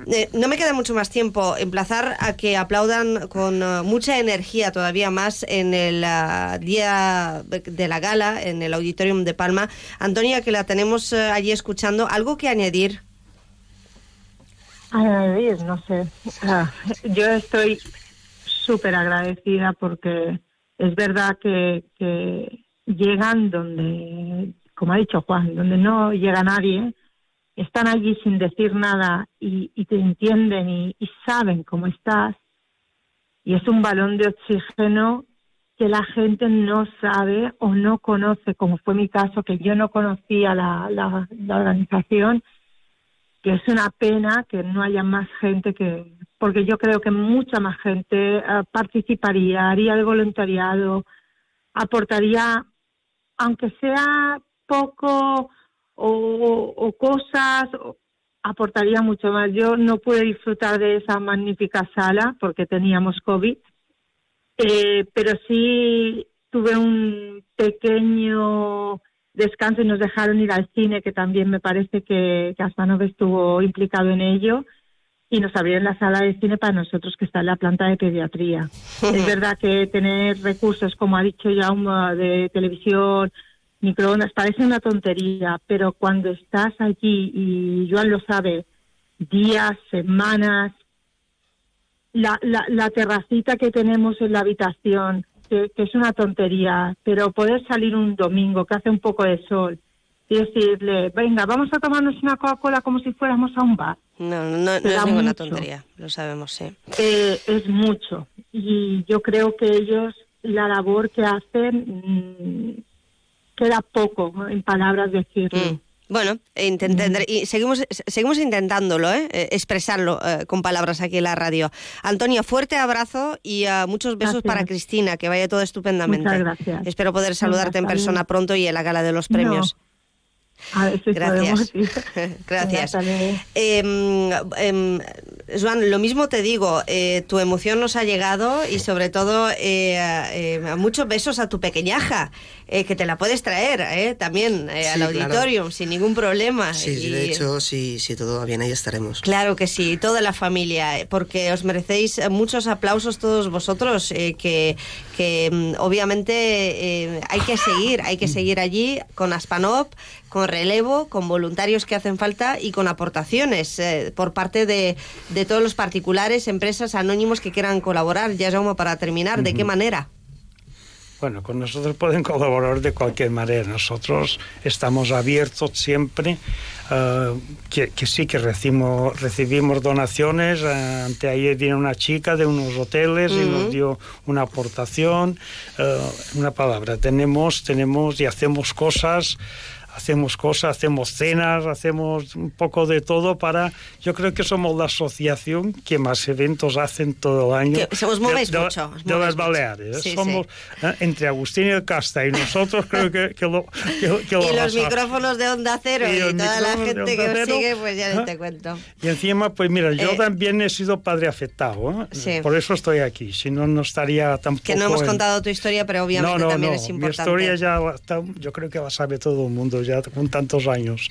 Eh, no me queda mucho más tiempo. Emplazar a que aplaudan con eh, mucha energía todavía más en el ah, día de la gala, en el Auditorium de Palma. Antonia, que la tenemos eh, allí escuchando, ¿algo que añadir? Añadir, no sé. Yo estoy súper agradecida porque es verdad que, que llegan donde, como ha dicho Juan, donde no llega nadie están allí sin decir nada y, te entienden y, saben cómo estás. Y es un balón de oxígeno que la gente no sabe o no conoce, como fue mi caso, que yo no conocía la, la, organización, que es una pena que no haya más gente que, porque yo creo que mucha más gente eh, participaría, haría el voluntariado, aportaría, aunque sea poco o, cosas, aportaría mucho más. Yo no pude disfrutar de esa magnífica sala porque teníamos COVID, eh, pero sí tuve un pequeño descanso y nos dejaron ir al cine, que también me parece que Caspanov estuvo implicado en ello, y nos abrieron la sala de cine para nosotros que está en la planta de pediatría. <laughs> es verdad que tener recursos, como ha dicho ya, de televisión, microondas, parece una tontería, pero cuando estás allí, y Joan lo sabe, días, semanas, la, la, terracita que tenemos en la habitación, que, es una tontería, pero poder salir un domingo que hace un poco de sol y decirle, venga, vamos a tomarnos una Coca-Cola como si fuéramos a un bar. No, no, no, es ninguna tontería, lo sabemos, sí. Eh, es mucho. Y yo creo que ellos, la labor que hacen, mm, queda poco en palabras decirlo. Mm. Bueno, y seguimos, seguimos intentándolo, ¿eh? eh expresarlo eh, con palabras aquí en la radio. Antonio, fuerte abrazo y uh, muchos besos para Cristina, que vaya todo estupendamente. Muchas gracias. Espero poder saludarte en persona pronto y en la gala de los premios. Gracias. <laughs> Gracias. Eh, Joan, lo mismo te digo, eh, tu emoción nos ha llegado y sobre todo eh, eh muchos besos a tu pequeñaja, eh, que te la puedes traer también al auditorio sin ningún problema. Sí, de hecho, si, si todo va bien, ahí estaremos. Claro que sí, toda la familia, porque os merecéis muchos aplausos todos vosotros, que, que mm, obviamente hay que seguir, hay que seguir allí con Aspanop, con relevo, con voluntarios que hacen falta y con aportaciones por parte de de todos los particulares, empresas, anónimos que quieran colaborar. Ya, Jaume, para terminar, ¿de qué manera? Bueno, con nosotros pueden colaborar de cualquier manera. Nosotros estamos abiertos siempre, uh, que, sí que recibimos, recibimos donaciones. Uh, anteayer vino una chica de unos hoteles y nos dio una aportación. Uh, una palabra, tenemos, tenemos y hacemos cosas hacemos cosas, hacemos cenas, hacemos un poco de todo para... Yo creo que somos la asociación que más eventos hacen todo el año. se os movéis de, mucho. De, las Baleares. ¿eh? somos ¿eh? entre Agustín y el Casta y nosotros creo que, lo... y los micrófonos de Onda Cero y, toda la gente que os sigue, pues ya ¿eh? te cuento. Y encima, pues mira, yo también he sido padre afectado, por eso estoy aquí, si no, no estaría tampoco... Que no hemos contado tu historia, pero obviamente también es importante. Mi historia ya, yo creo que la sabe todo el mundo ya con tantos años.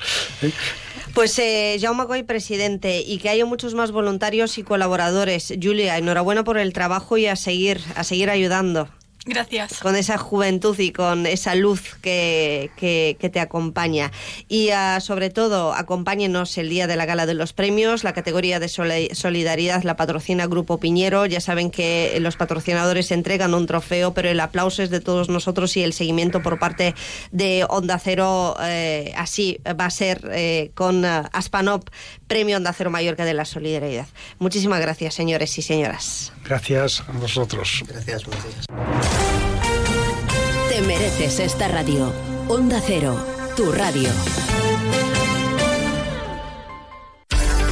Pues eh, Jaume Goy, presidente, y que haya muchos más voluntarios y colaboradores. Julia, enhorabuena por el trabajo y a seguir, a seguir ayudando. Gracias. Con esa juventud y con esa luz que, que, te acompaña. Y uh, sobre todo, acompáñenos el día de la gala de los premios. La categoría de solidaridad la patrocina Grupo Piñero. Ya saben que los patrocinadores entregan un trofeo, pero el aplauso es de todos nosotros y el seguimiento por parte de Onda Cero eh, así va a ser eh, con uh, Aspanop, Premio Onda Cero Mallorca de la Solidaridad. Muchísimas gracias, señores y señoras. Gracias a vosotros. Gracias, buenos días. Te mereces esta radio. Onda Cero, tu radio.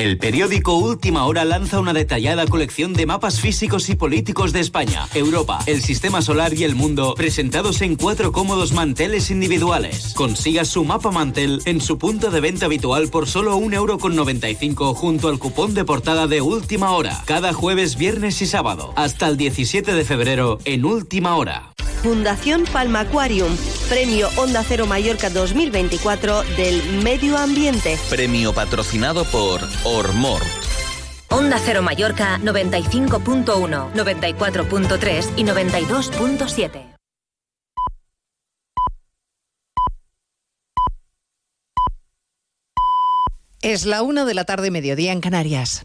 El periódico Última Hora lanza una detallada colección de mapas físicos y políticos de España, Europa, el sistema solar y el mundo, presentados en cuatro cómodos manteles individuales. Consiga su mapa mantel en su punto de venta habitual por solo 1,95€ junto al cupón de portada de Última Hora, cada jueves, viernes y sábado, hasta el 17 de febrero en Última Hora. Fundación Palma Aquarium, Premio Onda Cero Mallorca 2024 del Medio Ambiente. Premio patrocinado por Ormor. Onda Cero Mallorca 95.1, 94.3 y 92.7. Es la una de la tarde, mediodía en Canarias.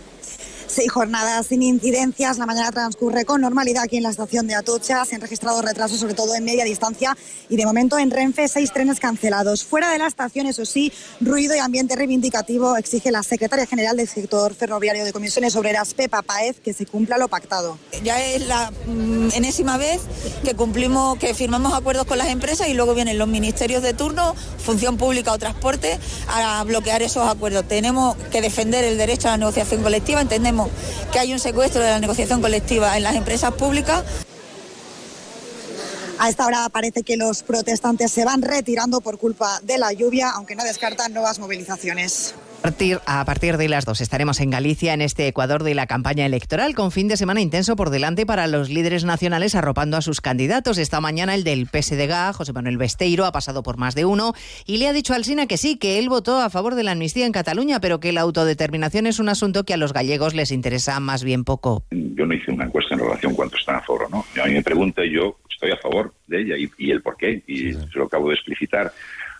Seis jornadas sin incidencias. La mañana transcurre con normalidad aquí en la estación de Atocha. Se han registrado retrasos, sobre todo en media distancia. Y de momento en Renfe, seis trenes cancelados. Fuera de la estación, eso sí, ruido y ambiente reivindicativo exige la secretaria general del sector ferroviario de Comisiones Obreras, Pepa Paez, que se cumpla lo pactado. Ya es la mm, enésima vez que cumplimos, que firmamos acuerdos con las empresas y luego vienen los ministerios de turno, función pública o transporte, a bloquear esos acuerdos. Tenemos que defender el derecho a la negociación colectiva. Entendemos que hay un secuestro de la negociación colectiva en las empresas públicas. A esta hora parece que los protestantes se van retirando por culpa de la lluvia, aunque no descartan nuevas movilizaciones. A partir de las dos estaremos en Galicia, en este Ecuador de la campaña electoral, con fin de semana intenso por delante para los líderes nacionales arropando a sus candidatos. Esta mañana el del PSDG, José Manuel Besteiro, ha pasado por más de uno y le ha dicho al SINA que sí, que él votó a favor de la amnistía en Cataluña, pero que la autodeterminación es un asunto que a los gallegos les interesa más bien poco. Yo no hice una encuesta en relación cuánto están a favor o no. A mí me pregunta y yo estoy a favor de ella y, el por qué, y se lo acabo de explicitar.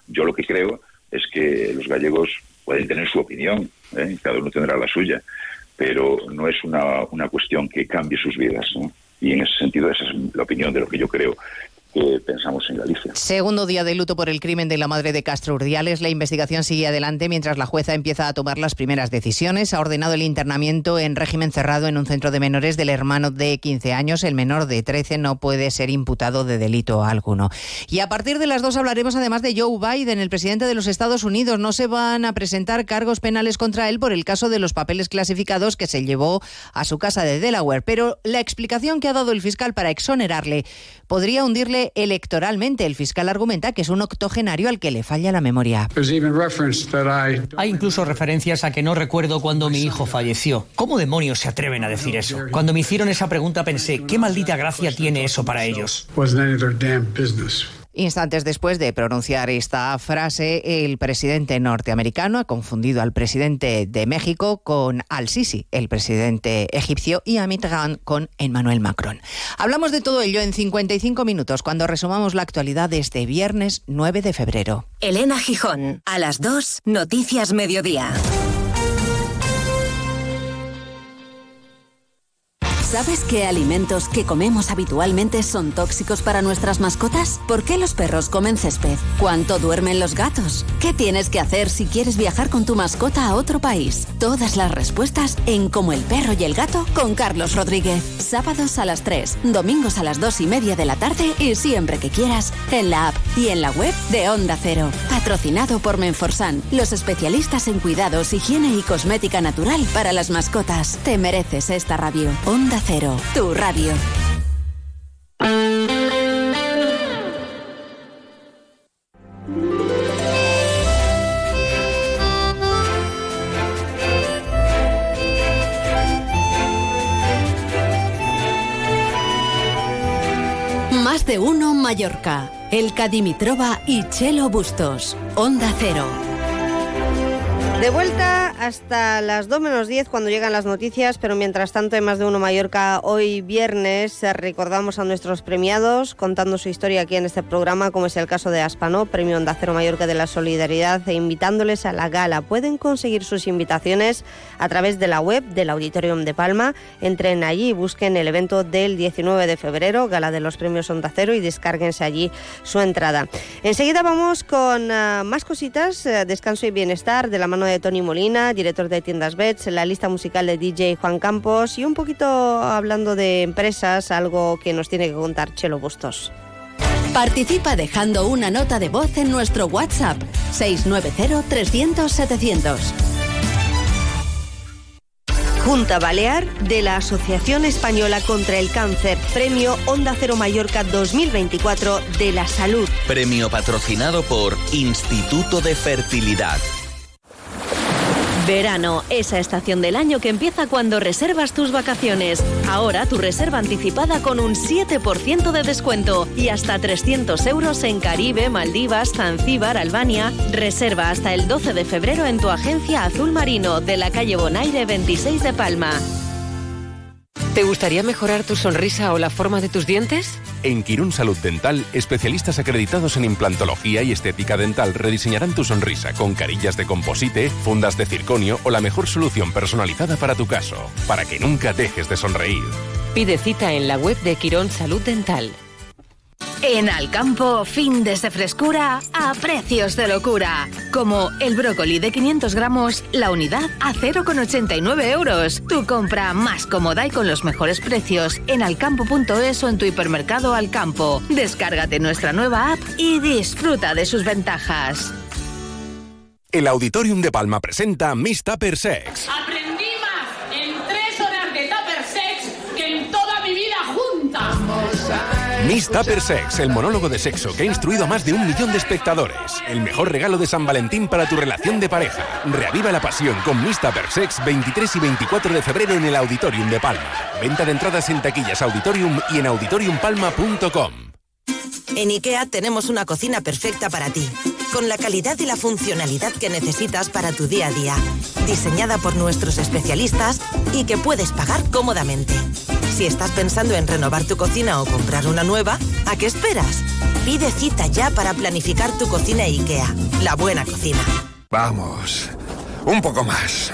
Yo lo que creo es que los gallegos pueden tener su opinión, ¿eh? cada uno tendrá la suya, pero no es una, una cuestión que cambie sus vidas. Y en ese sentido, esa es la opinión de lo que yo creo que pensamos en Galicia. Segundo día de luto por el crimen de la madre de Castro Urdiales. La investigación sigue adelante mientras la jueza empieza a tomar las primeras decisiones. Ha ordenado el internamiento en régimen cerrado en un centro de menores del hermano de 15 años. El menor de 13 no puede ser imputado de delito alguno. Y a partir de las dos hablaremos además de Joe Biden, el presidente de los Estados Unidos. No se van a presentar cargos penales contra él por el caso de los papeles clasificados que se llevó a su casa de Delaware. Pero la explicación que ha dado el fiscal para exonerarle podría hundirle electoralmente. El fiscal argumenta que es un octogenario al que le falla la memoria. Hay incluso referencias a que no recuerdo cuando mi hijo falleció. ¿Cómo demonios se atreven a decir eso? Cuando me hicieron esa pregunta pensé, ¿qué maldita gracia tiene eso para ellos? Instantes después de pronunciar esta frase, el presidente norteamericano ha confundido al presidente de México con Al-Sisi, el presidente egipcio, y a Mitterrand con Emmanuel Macron. Hablamos de todo ello en 55 minutos cuando resumamos la actualidad de este viernes 9 de febrero. Elena Gijón, a las 2, Noticias Mediodía. ¿Sabes qué alimentos que comemos habitualmente son tóxicos para nuestras mascotas? ¿Por qué los perros comen césped? ¿Cuánto duermen los gatos? ¿Qué tienes que hacer si quieres viajar con tu mascota a otro país? Todas las respuestas en Como el perro y el gato con Carlos Rodríguez. Sábados a las 3, domingos a las 2 y media de la tarde y siempre que quieras en la app y en la web de Onda Cero. Patrocinado por Menforsan, los especialistas en cuidados, higiene y cosmética natural para las mascotas. Te mereces esta radio. Onda Cero, tu radio. Más de uno Mallorca. El Cadimitrova y Chelo Bustos. Onda Cero. De vuelta hasta las 2 menos 10 cuando llegan las noticias, pero mientras tanto en Más de Uno Mallorca, hoy viernes recordamos a nuestros premiados contando su historia aquí en este programa, como es el caso de Aspano, Premio Onda Cero Mallorca de la Solidaridad, e invitándoles a la gala. Pueden conseguir sus invitaciones a través de la web del Auditorium de Palma. Entren allí y busquen el evento del 19 de febrero, Gala de los Premios Onda Cero, y descárguense allí su entrada. Enseguida vamos con eh, más cositas, eh, descanso y bienestar, de la mano de Tony Molina, director de tiendas Bets, la lista musical de DJ Juan Campos y un poquito hablando de empresas, algo que nos tiene que contar Chelo Bustos. Participa dejando una nota de voz en nuestro WhatsApp 690 300 700. Junta Balear de la Asociación Española contra el Cáncer, Premio Onda Cero Mallorca 2024 de la Salud. Premio patrocinado por Instituto de Fertilidad. Verano, esa estación del año que empieza cuando reservas tus vacaciones. Ahora tu reserva anticipada con un 7% de descuento y hasta 300 euros en Caribe, Maldivas, Zanzíbar, Albania. Reserva hasta el 12 de febrero en tu agencia Azul Marino de la calle Bonaire 26 de Palma. ¿Te gustaría mejorar tu sonrisa o la forma de tus dientes? En Quirún Salud Dental, especialistas acreditados en implantología y estética dental rediseñarán tu sonrisa con carillas de composite, fundas de circonio o la mejor solución personalizada para tu caso, para que nunca dejes de sonreír. Pide cita en la web de Quirón Salud Dental. En Alcampo, fin de frescura a precios de locura. Como el brócoli de 500 gramos, la unidad a 0,89 euros. Tu compra más cómoda y con los mejores precios en alcampo.es o en tu hipermercado Alcampo. Descárgate nuestra nueva app y disfruta de sus ventajas. El Auditorium de Palma presenta Miss Tupper Sex. Miss Tupper Sex, el monólogo de sexo que ha instruido a más de un millón de espectadores. El mejor regalo de San Valentín para tu relación de pareja. Reaviva la pasión con Miss Tupper Sex 23 y 24 de febrero en el Auditorium de Palma. Venta de entradas en taquillas Auditorium y en auditoriumpalma.com. En IKEA tenemos una cocina perfecta para ti, con la calidad y la funcionalidad que necesitas para tu día a día, diseñada por nuestros especialistas y que puedes pagar cómodamente. Si estás pensando en renovar tu cocina o comprar una nueva, ¿a qué esperas? Pide cita ya para planificar tu cocina IKEA, la buena cocina. Vamos, un poco más.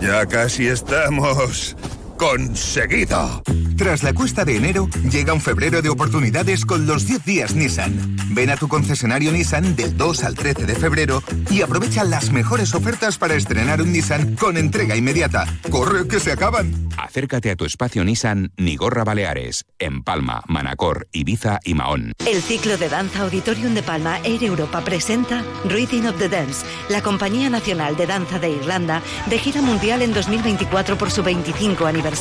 Ya casi estamos conseguido. Tras la cuesta de enero, llega un febrero de oportunidades con los 10 días Nissan. Ven a tu concesionario Nissan del 2 al 13 de febrero y aprovecha las mejores ofertas para estrenar un Nissan con entrega inmediata. ¡Corre que se acaban! Acércate a tu espacio Nissan Nigorra Baleares, en Palma, Manacor, Ibiza y Mahón. El ciclo de danza Auditorium de Palma Air Europa presenta Rhythm of the Dance, la compañía nacional de danza de Irlanda, de gira mundial en 2024 por su 25 aniversario.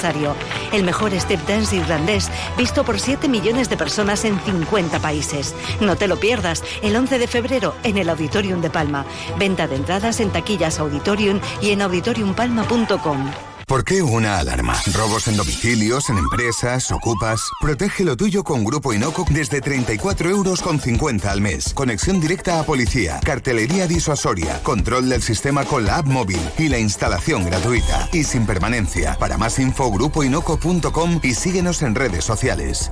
El mejor step dance irlandés, visto por 7 millones de personas en 50 países. No te lo pierdas, el 11 de febrero en el Auditorium de Palma. Venta de entradas en taquillas Auditorium y en auditoriumpalma.com. ¿Por qué una alarma? ¿Robos en domicilios, en empresas, ocupas? Protege lo tuyo con Grupo Inoco desde 34 euros con 50 al mes. Conexión directa a policía, cartelería disuasoria, control del sistema con la app móvil y la instalación gratuita. Y sin permanencia. Para más info, grupoinoco.com y síguenos en redes sociales.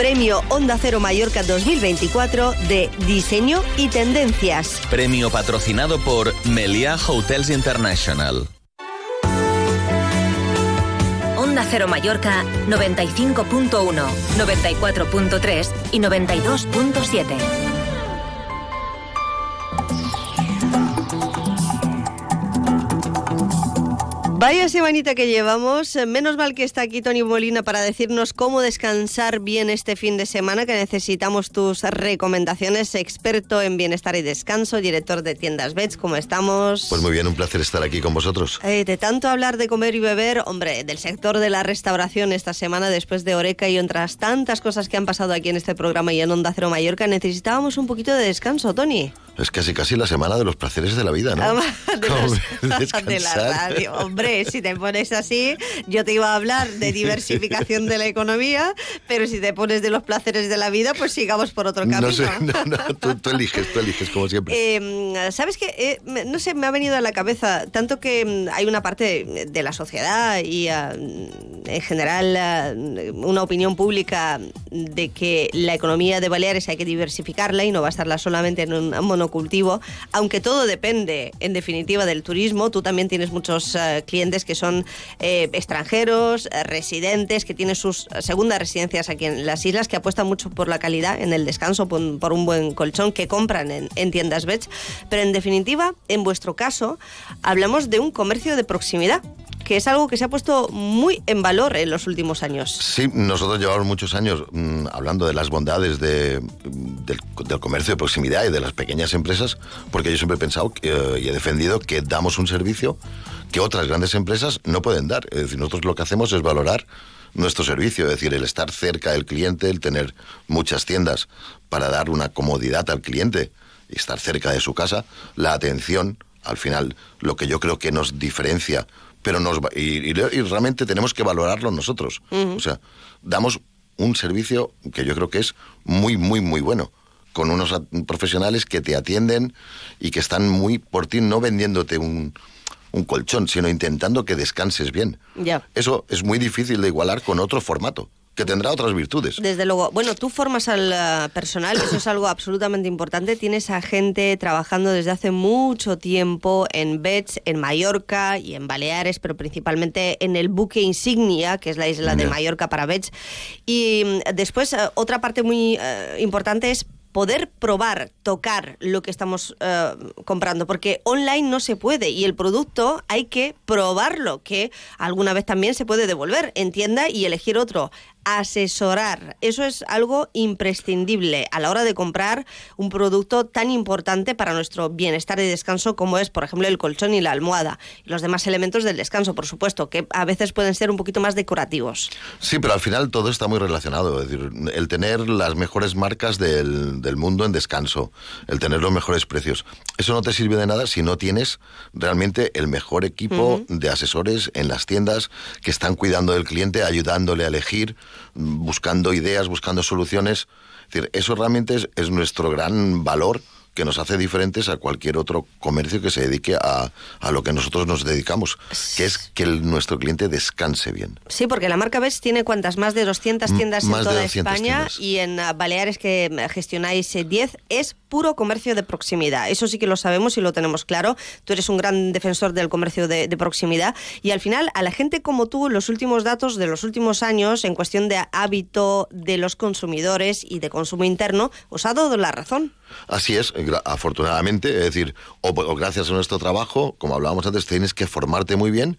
Premio Onda Cero Mallorca 2024 de Diseño y Tendencias. Premio patrocinado por Meliá Hotels International. Onda Cero Mallorca 95.1, 94.3 y 92.7. Vaya semanita que llevamos. Menos mal que está aquí Tony Molina para decirnos cómo descansar bien este fin de semana, que necesitamos tus recomendaciones. Experto en bienestar y descanso, director de tiendas Bets, ¿cómo estamos? Pues muy bien, un placer estar aquí con vosotros. Eh, de tanto hablar de comer y beber, hombre, del sector de la restauración esta semana, después de Oreca y otras tantas cosas que han pasado aquí en este programa y en Onda Cero Mallorca, necesitábamos un poquito de descanso, Tony. Es casi casi la semana de los placeres de la vida, ¿no? <laughs> de, <laughs> <laughs> de la radio, hombre si te pones así, yo te iba a hablar de diversificación de la economía, pero si te pones de los placeres de la vida, pues sigamos por otro camino. No sé, tú, eliges, tú eliges, como siempre. Em, ¿Sabes qué? Eh, no sé, me ha venido a la cabeza, tanto que mm, hay una parte de la sociedad y ah, en general ah, una opinión pública de que la economía de Baleares hay que diversificarla y no basarla solamente en un monocultivo, aunque todo depende, en definitiva, del turismo. Tú también tienes muchos ah, clientes que son eh, extranjeros, eh, residentes, que tienen sus segundas residencias aquí en las islas, que apuestan mucho por la calidad en el descanso, por, un buen colchón, que compran en, en tiendas Beds. Pero en definitiva, en vuestro caso, hablamos de un comercio de proximidad que es algo que se ha puesto muy en valor en los últimos años. Sí, nosotros llevamos muchos años mm, hablando de las bondades de, del, comercio de proximidad y de las pequeñas empresas, porque yo siempre he pensado eh, y he defendido que damos un servicio que otras grandes empresas no pueden dar. Es decir, nosotros lo que hacemos es valorar nuestro servicio, es decir, el estar cerca del cliente, el tener muchas tiendas para dar una comodidad al cliente y estar cerca de su casa, la atención, al final, lo que yo creo que nos diferencia pero nos y, realmente tenemos que valorarlo nosotros. O sea, damos un servicio que yo creo que es muy, muy, muy bueno con unos profesionales que te atienden y que están muy por ti, no vendiéndote un, un colchón, sino intentando que descanses bien. Eso es muy difícil de igualar con otro formato que tendrá otras virtudes. Desde luego. Bueno, tú formas al eh, personal, eso es algo absolutamente importante. Tienes a gente trabajando desde hace mucho tiempo en Bets, en Mallorca y en Baleares, pero principalmente en el buque insignia, que es la isla de Mallorca para Bets. Y mm, después, eh, otra parte muy eh, importante es poder probar, tocar lo que estamos comprando, porque online no se puede y el producto hay que probarlo, que alguna vez también se puede devolver en tienda y elegir otro asesorar. Eso es algo imprescindible a la hora de comprar un producto tan importante para nuestro bienestar y descanso como es, por ejemplo, el colchón y la almohada. Y los demás elementos del descanso, por supuesto, que a veces pueden ser un poquito más decorativos. Sí, pero al final todo está muy relacionado. Es decir, el tener las mejores marcas del, del mundo en descanso, el tener los mejores precios, eso no te sirve de nada si no tienes realmente el mejor equipo de asesores en las tiendas que están cuidando del cliente, ayudándole a elegir buscando ideas, buscando soluciones. Es decir, eso realmente es, es nuestro gran valor que nos hace diferentes a cualquier otro comercio que se dedique a, a lo que nosotros nos dedicamos, que es que el, nuestro cliente descanse bien. Sí, porque la marca BES tiene cuantas más de 200 tiendas más en toda de 200 España tiendas. y en uh, Baleares que gestionáis eh, 10 es puro comercio de proximidad. Eso sí que lo sabemos y lo tenemos claro. Tú eres un gran defensor del comercio de, de proximidad y al final a la gente como tú, los últimos datos de los últimos años en cuestión de hábito de los consumidores y de consumo interno, os ha dado la razón. Así es, afortunadamente, es decir, o, o gracias a nuestro trabajo, como hablábamos antes, tienes que formarte muy bien,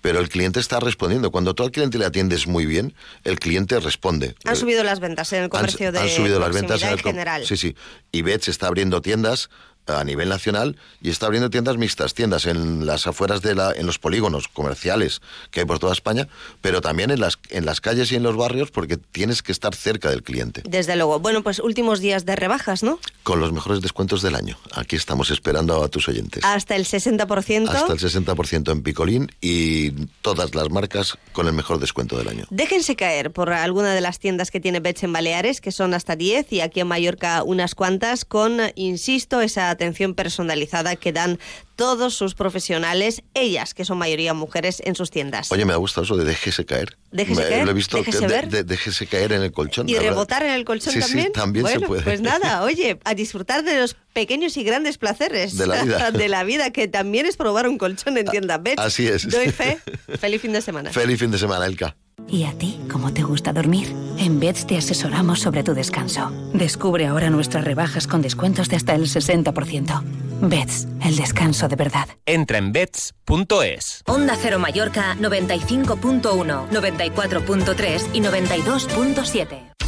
pero el cliente está respondiendo. Cuando tú al cliente le atiendes muy bien, el cliente responde. Han subido las ventas en el Han- comercio de han subido las ventas en el en general. Sí, sí. Y Bets está abriendo tiendas a nivel nacional y está abriendo tiendas mixtas, tiendas en las afueras de la, en los polígonos comerciales que hay por toda España, pero también en las, en las calles y en los barrios porque tienes que estar cerca del cliente. Desde luego. Bueno, pues últimos días de rebajas, ¿no? Con los mejores descuentos del año. Aquí estamos esperando a tus oyentes. Hasta el 60%. Hasta el 60% en Picolín y todas las marcas con el mejor descuento del año. Déjense caer por alguna de las tiendas que tiene Bets en Baleares, que son hasta 10, y aquí en Mallorca unas cuantas, con, insisto, esa atención personalizada que dan todos sus profesionales, ellas, que son mayoría mujeres, en sus tiendas. Oye, me ha gustado eso de déjese caer. Déjese Me- caer, Lo he visto déjese que de- ver. de- déjese caer en el colchón. ¿Y rebotar en el colchón Sí, sí, también? también se puede. Pues nada, <laughs> oye, a disfrutar de los pequeños y grandes placeres De la vida. <laughs> de la vida, que también es probar un colchón en tienda Bets. así es. Doy fe. <laughs> Feliz fin de semana. Feliz fin de semana, Elka. ¿Y a ti cómo te gusta dormir? En Beds te asesoramos sobre tu descanso. Descubre ahora nuestras rebajas con descuentos de hasta el 60%. Beds, el descanso de verdad. Entra en bets.es. Onda Cero Mallorca 95.1, 94.3 y 92.7.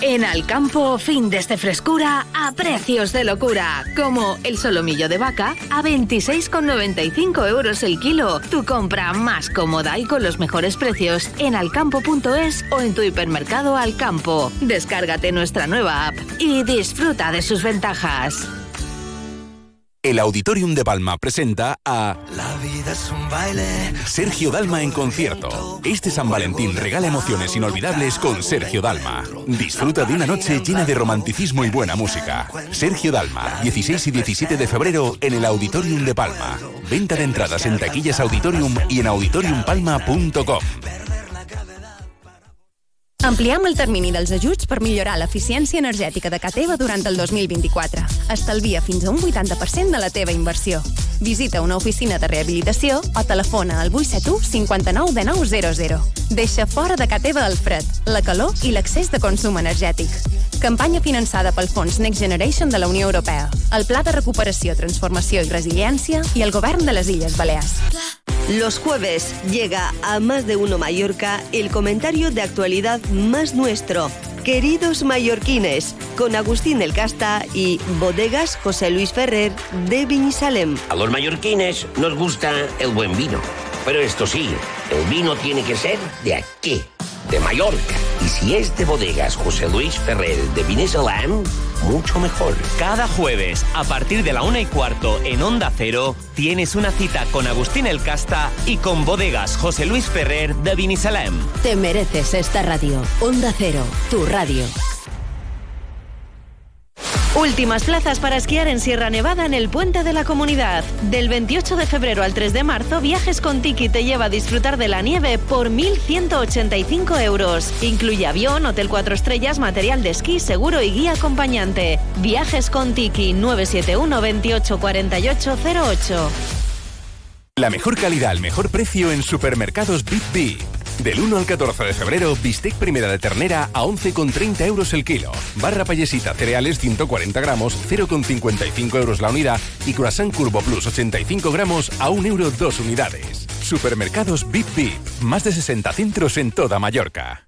En Alcampo, fin de frescura a precios de locura. Como el solomillo de vaca a 26,95 euros el kilo. Tu compra más cómoda y con los mejores precios en alcampo.es o en tu hipermercado Alcampo. Descárgate nuestra nueva app y disfruta de sus ventajas. El Auditorium de Palma presenta a La vida es un baile. Sergio Dalma en concierto. Este San Valentín regala emociones inolvidables con Sergio Dalma. Disfruta de una noche llena de romanticismo y buena música. Sergio Dalma, 16 y 17 de febrero en el Auditorium de Palma. Venta de entradas en taquillas Auditorium y en auditoriumpalma.com. Ampliem el termini dels ajuts per millorar l'eficiència energètica de Cateva durant el 2024. Estalvia fins a un 80% de la teva inversió. Visita una oficina de rehabilitació o telefona al 871 59 1900. Deixa fora de Cateva el fred, la calor i l'excés de consum energètic. Campanya finançada pel Fons Next Generation de la Unió Europea, el Pla de Recuperació, Transformació i Resiliència i el Govern de les Illes Balears. Los jueves llega a Más de Uno Mallorca el comentario de actualidad más nuestro. Queridos mallorquines, con Agustín del Casta y Bodegas José Luis Ferrer de Viñisalem. A los mallorquines nos gusta el buen vino. Pero esto sí, el vino tiene que ser de aquí, de Mallorca. Y si es de bodegas José Luis Ferrer de Vinesalam, mucho mejor. Cada jueves, a partir de la una y cuarto en Onda Cero, tienes una cita con Agustín El Casta y con bodegas José Luis Ferrer de Vinisalem. Te mereces esta radio. Onda Cero, tu radio. Últimas plazas para esquiar en Sierra Nevada en el Puente de la Comunidad. Del 28 de febrero al 3 de marzo, Viajes con Tiki te lleva a disfrutar de la nieve por 1.185 euros. Incluye avión, hotel 4 estrellas, material de esquí, seguro y guía acompañante. Viajes con Tiki 971 28 48 08. La mejor calidad al mejor precio en supermercados Bip Bip. Del 1 al 14 de febrero, bistec primera de ternera a 11,30 euros el kilo. Barra payesita cereales 140 gramos, 0,55 euros la unidad. Y croissant Curvo Plus 85 gramos a 1 euro 2 unidades. Supermercados Bip Bip. Más de 60 centros en toda Mallorca.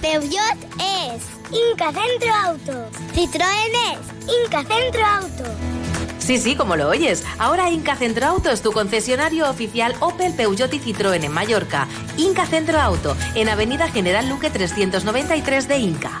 Peugeot es Inca Centro Auto. Citroën es Inca Centro Auto. Sí, sí, como lo oyes. Ahora Inca Centro Auto es tu concesionario oficial Opel, Peugeot y Citroën en Mallorca. Inca Centro Auto, en Avenida General Luque 393 de Inca.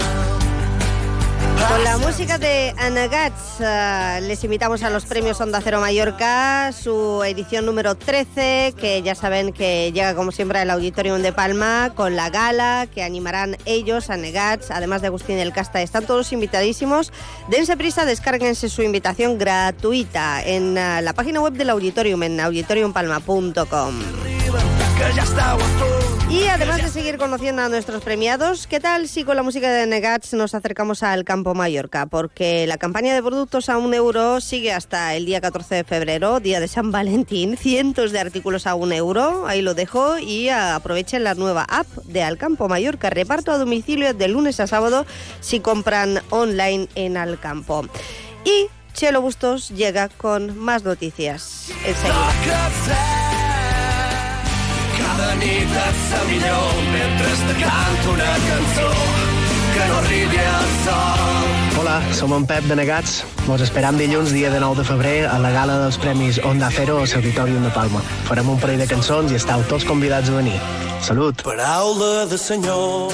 Con la música de Anagats eh, les invitamos a los premios Onda Cero Mallorca, su edición número 13, que ya saben que llega como siempre al Auditorium de Palma con la gala que animarán ellos, Anagats, además de Agustín del Casta. Están todos invitadísimos. Dense prisa, descárguense su invitación gratuita en eh, la página web del Auditorium, en auditoriumpalma.com. Y además de seguir conociendo a nuestros premiados, ¿qué tal si con la música de Negats nos acercamos al Campo Mallorca? Porque la campaña de productos a un euro sigue hasta el día 14 de febrero, día de San Valentín. Cientos de artículos a un euro, ahí lo dejo. Y aprovechen la nueva app de Alcampo Mallorca. Reparto a domicilio de lunes a sábado si compran online en Alcampo. Y Chelo Bustos llega con más noticias enseguida. Cada nit et sa millor mentre te canto una cançó que no arribi al sol. Hola, som en Pep de Negats. Vos esperam dilluns, dia de 9 de febrer, a la gala dels Premis Onda Cero al Auditorium de Palma. Farem un parell de cançons i estàu tots convidats a venir. Salut! Paraula de senyor.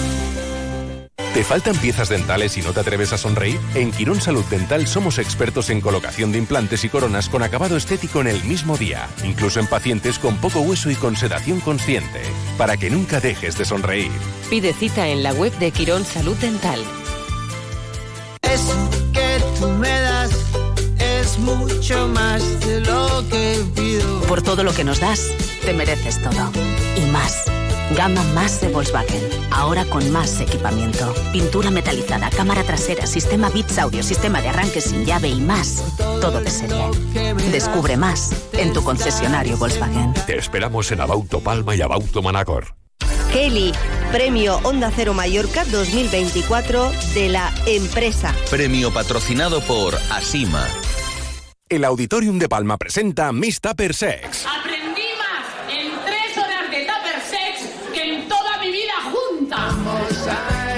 ¿Te faltan piezas dentales y no te atreves a sonreír? En Quirón Salud Dental somos expertos en colocación de implantes y coronas con acabado estético en el mismo día, incluso en pacientes con poco hueso y con sedación consciente, para que nunca dejes de sonreír. Pide cita en la web de Quirón Salud Dental. Eso que tú me das es mucho más de lo que pido. Por todo lo que nos das, te mereces todo. Y más. Gama más de Volkswagen. Ahora con más equipamiento. Pintura metalizada, cámara trasera, sistema Bits Audio, sistema de arranque sin llave y más. Todo de serie. Descubre más en tu concesionario Volkswagen. Te esperamos en Abauto Palma y Abauto Manacor. Kelly, Premio Onda Cero Mallorca 2024 de la empresa. Premio patrocinado por Asima. El Auditorium de Palma presenta Miss Tupper Sex.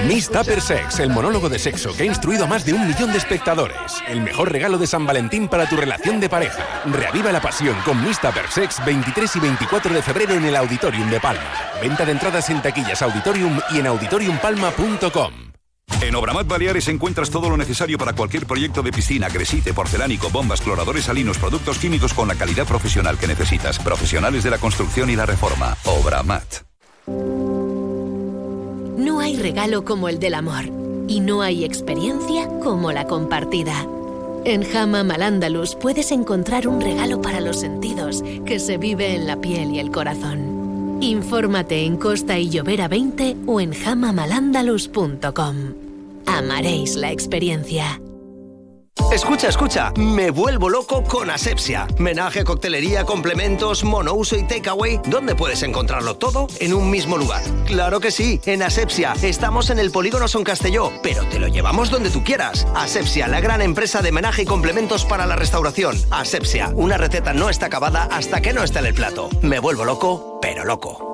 Miss Tupper Sex, el monólogo de sexo que ha instruido a más de un millón de espectadores. El mejor regalo de San Valentín para tu relación de pareja. Reaviva la pasión con Miss Tupper Sex 23 y 24 de febrero en el Auditorium de Palma. Venta de entradas en taquillas Auditorium y en auditoriumpalma.com. En Obramat Baleares encuentras todo lo necesario para cualquier proyecto de piscina, gresite, porcelánico, bombas, cloradores salinos, productos químicos con la calidad profesional que necesitas. Profesionales de la construcción y la reforma. Obramat. No hay regalo como el del amor y no hay experiencia como la compartida. En Hamam al Andalus puedes encontrar un regalo para los sentidos que se vive en la piel y el corazón. Infórmate en Costa y Llovera 20 o en hamamalandalus.com. Amaréis la experiencia. Escucha, escucha, me vuelvo loco con Asepsia. Menaje, coctelería, complementos, monouso y takeaway. ¿Dónde puedes encontrarlo todo en un mismo lugar? Claro que sí, en Asepsia. Estamos en el Polígono Son Castelló, pero te lo llevamos donde tú quieras. Asepsia, la gran empresa de menaje y complementos para la restauración. Asepsia, una receta no está acabada hasta que no está en el plato. Me vuelvo loco, pero loco.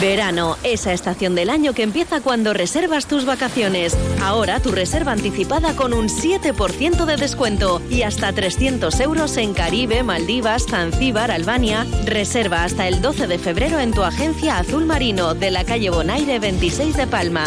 Verano, esa estación del año que empieza cuando reservas tus vacaciones. Ahora tu reserva anticipada con un 7% de descuento y hasta 300 euros en Caribe, Maldivas, Zanzíbar, Albania. Reserva hasta el 12 de febrero en tu agencia Azul Marino de la calle Bonaire 26 de Palma.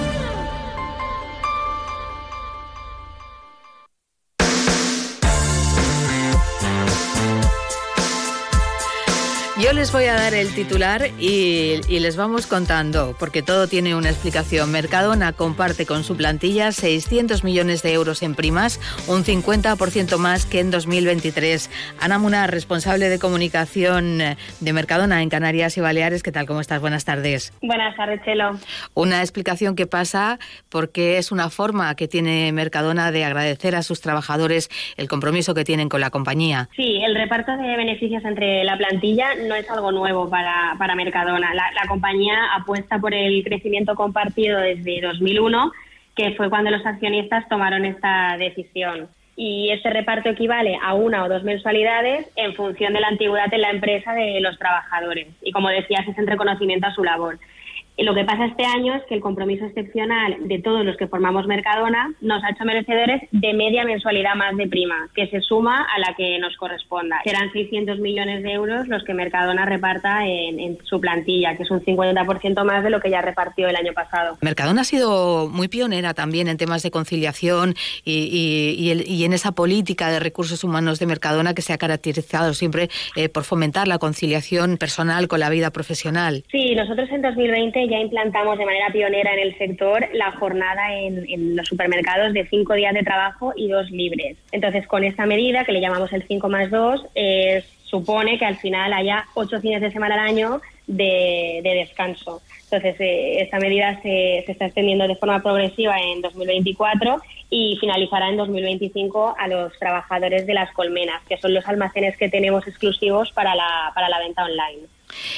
Yo les voy a dar el titular y, y, les vamos contando, porque todo tiene una explicación. Mercadona comparte con su plantilla 600 millones de euros en primas, un 50% más que en 2023. Ana Muna, responsable de comunicación de Mercadona en Canarias y Baleares, ¿qué tal? ¿Cómo estás? Buenas tardes. Buenas tardes, Chelo. Una explicación que pasa porque es una forma que tiene Mercadona de agradecer a sus trabajadores el compromiso que tienen con la compañía. Sí, el reparto de beneficios entre la plantilla no es algo nuevo para, para Mercadona. La, compañía apuesta por el crecimiento compartido desde 2001, que fue cuando los accionistas tomaron esta decisión. Y ese reparto equivale a una o dos mensualidades en función de la antigüedad en la empresa de los trabajadores. Y como decías, es en reconocimiento a su labor. Lo que pasa este año es que el compromiso excepcional de todos los que formamos Mercadona nos ha hecho merecedores de media mensualidad más de prima, que se suma a la que nos corresponda. Serán 600 millones de euros los que Mercadona reparta en, en su plantilla, que es un 50% más de lo que ya repartió el año pasado. Mercadona ha sido muy pionera también en temas de conciliación y, y, y, el, y en esa política de recursos humanos de Mercadona que se ha caracterizado siempre eh, por fomentar la conciliación personal con la vida profesional. Sí, nosotros en 2020 ya implantamos de manera pionera en el sector la jornada en, los supermercados de cinco días de trabajo y dos libres. Entonces, con esta medida, que le llamamos el 5 más 2, eh, supone que al final haya ocho fines de semana al año de, de descanso. Entonces, eh, esta medida se, se, está extendiendo de forma progresiva en 2024 y finalizará en 2025 a los trabajadores de las colmenas, que son los almacenes que tenemos exclusivos para la, para la venta online.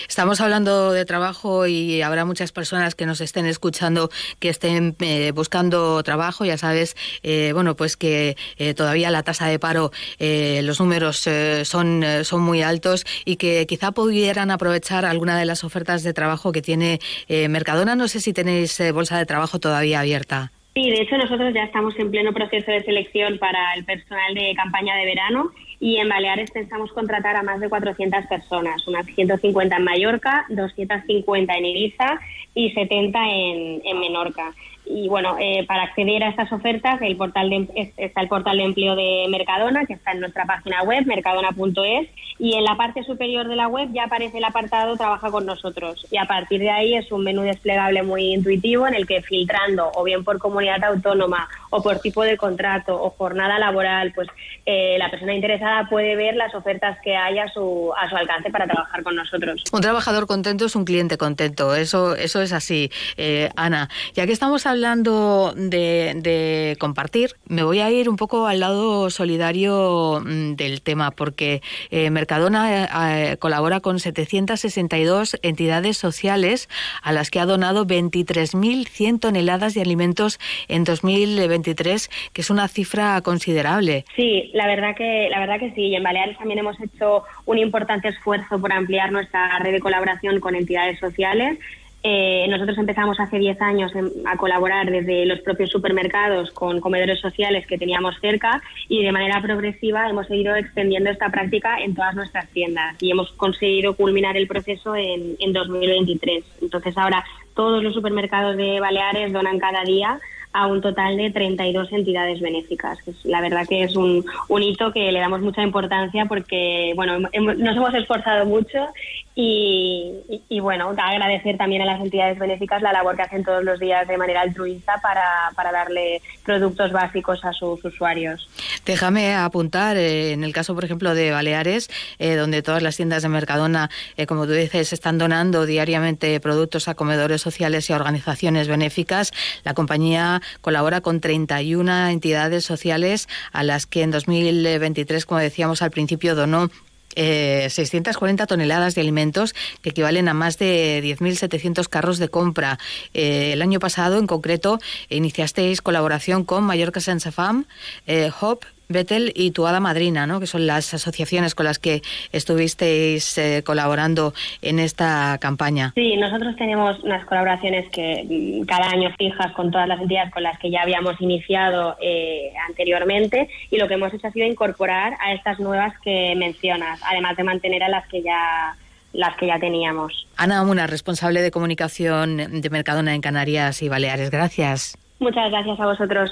Estamos hablando de trabajo y habrá muchas personas que nos estén escuchando que estén eh, buscando trabajo. Ya sabes, eh, bueno, pues que eh, todavía la tasa de paro, los números son, son muy altos y que quizá pudieran aprovechar alguna de las ofertas de trabajo que tiene Mercadona. No sé si tenéis bolsa de trabajo todavía abierta. Sí, de hecho nosotros ya estamos en pleno proceso de selección para el personal de campaña de verano y en Baleares pensamos contratar a más de 400 personas, unas 150 en Mallorca, 250 en Ibiza y 70 en, en Menorca. Y bueno, eh, para acceder a estas ofertas el portal de, está el portal de empleo de Mercadona, que está en nuestra página web, mercadona.es, y en la parte superior de la web ya aparece el apartado Trabaja con nosotros. Y a partir de ahí es un menú desplegable muy intuitivo en el que filtrando, o bien por comunidad autónoma, o por tipo de contrato, o jornada laboral, pues eh, la persona interesada puede ver las ofertas que hay a su, a su alcance para trabajar con nosotros. Un trabajador contento es un cliente contento, eso, eso es así. Eh, Ana, ya que estamos hablando de, compartir, me voy a ir un poco al lado solidario mm, del tema, porque eh, Mercadona eh, colabora con 762 entidades sociales a las que ha donado 23.100 toneladas de alimentos en 2023, que es una cifra considerable. Sí, la verdad que la verdad que sí. Y en Baleares también hemos hecho un importante esfuerzo por ampliar nuestra red de colaboración con entidades sociales eh, nosotros empezamos hace 10 años a colaborar desde los propios supermercados con comedores sociales que teníamos cerca y de manera progresiva hemos ido extendiendo esta práctica en todas nuestras tiendas y hemos conseguido culminar el proceso en, en 2023. Entonces ahora todos los supermercados de Baleares donan cada día a un total de 32 entidades benéficas. La verdad que es un, un hito que le damos mucha importancia porque bueno, nos hemos esforzado mucho y, bueno, agradecer también a las entidades benéficas la labor que hacen todos los días de manera altruista para, para darle productos básicos a sus usuarios. Déjame apuntar, eh, en el caso, por ejemplo, de Baleares, eh, donde todas las tiendas de Mercadona, eh, como tú dices, están donando diariamente productos a comedores sociales y a organizaciones benéficas, la compañía colabora con 31 entidades sociales a las que en 2023, como decíamos al principio, donó 640 toneladas de alimentos que equivalen a más de 10.700 carros de compra. el año pasado, en concreto, iniciasteis colaboración con Mallorca Sense Fam, eh, Hop Betel y tu hada madrina, ¿no? que son las asociaciones con las que estuvisteis eh, colaborando en esta campaña. Sí, nosotros tenemos unas colaboraciones que mm, cada año fijas con todas las entidades con las que ya habíamos iniciado eh, anteriormente y lo que hemos hecho ha sido incorporar a estas nuevas que mencionas, además de mantener a las que ya las que ya teníamos. Ana una responsable de comunicación de Mercadona en Canarias y Baleares. Gracias. Muchas gracias a vosotros.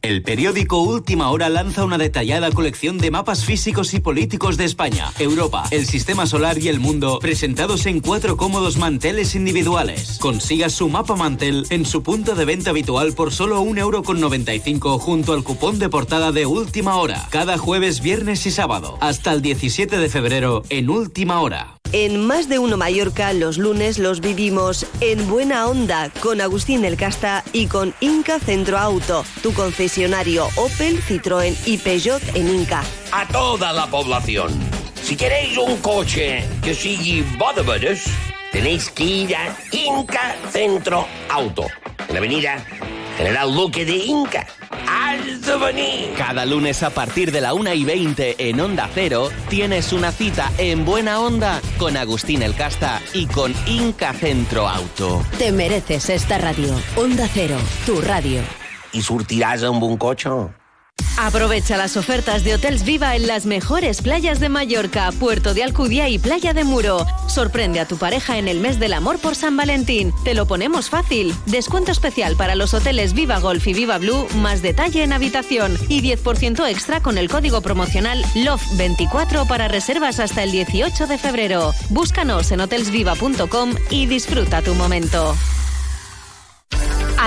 El periódico Última Hora lanza una detallada colección de mapas físicos y políticos de España, Europa, el sistema solar y el mundo, presentados en cuatro cómodos manteles individuales. Consiga su mapa mantel en su punto de venta habitual por solo 1,95€ junto al cupón de portada de Última Hora, cada jueves, viernes y sábado, hasta el 17 de febrero en Última Hora. En Más de Uno Mallorca, los lunes los vivimos en buena onda con Agustín El Casta y con Inca Centro Auto, tu concesionario Opel, Citroën y Peugeot en Inca. A toda la población, si queréis un coche que sigue bodeberes, tenéis que ir a Inca Centro Auto, en la avenida General Luque de Inca. ¡Has de venir! Cada lunes a partir de la 1 y 20 en Onda Cero tienes una cita en Buena Onda con Agustín El Casta y con Inca Centro Auto. Te mereces esta radio. Onda Cero, tu radio. I sortiràs amb un cotxe? Aprovecha las ofertas de Hotels Viva en las mejores playas de Mallorca, Puerto de Alcudia y Playa de Muro. Sorprende a tu pareja en el mes del amor por San Valentín. Te lo ponemos fácil. Descuento especial para los hoteles Viva Golf y Viva Blue, más detalle en habitación y 10% extra con el código promocional LOVE24 para reservas hasta el 18 de febrero. Búscanos en hotelsviva.com y disfruta tu momento.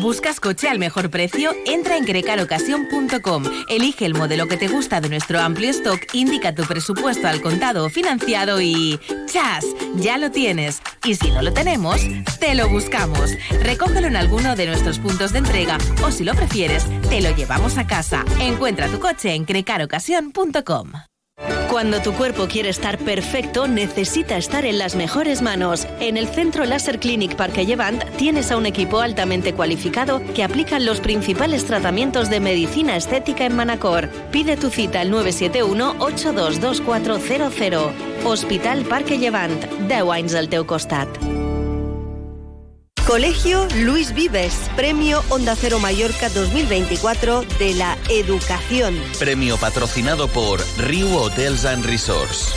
¿Buscas coche al mejor precio? Entra en crecarocasión.com. Elige el modelo que te gusta de nuestro amplio stock, indica tu presupuesto al contado o financiado y ¡chas! Ya lo tienes. Y si no lo tenemos, te lo buscamos. Recógelo en alguno de nuestros puntos de entrega o si lo prefieres, te lo llevamos a casa. Encuentra tu coche en crecarocasión.com. Cuando tu cuerpo quiere estar perfecto, necesita estar en las mejores manos. En el Centro Láser Clinic Parque Llevant tienes a un equipo altamente cualificado que aplican los principales tratamientos de medicina estética en Manacor. Pide tu cita al 971-822400. Hospital Parque Llevant. 10 anys al. Colegio Luis Vives, Premio Onda Cero Mallorca 2024 de la Educación. Premio patrocinado por Riu Hotels and Resorts.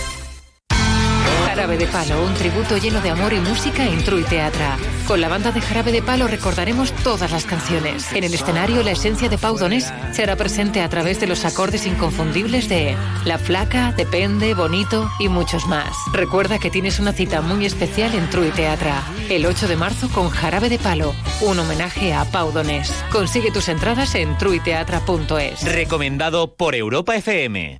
Jarabe de Palo, un tributo lleno de amor y música en True Teatra. Con la banda de Jarabe de Palo recordaremos todas las canciones. En el escenario, la esencia de Pau Donés será presente a través de los acordes inconfundibles de La Flaca, Depende, Bonito y muchos más. Recuerda que tienes una cita muy especial en True Teatra, el 8 de marzo con Jarabe de Palo, un homenaje a Pau Donés. Consigue tus entradas en truiteatra.es. Recomendado por Europa FM.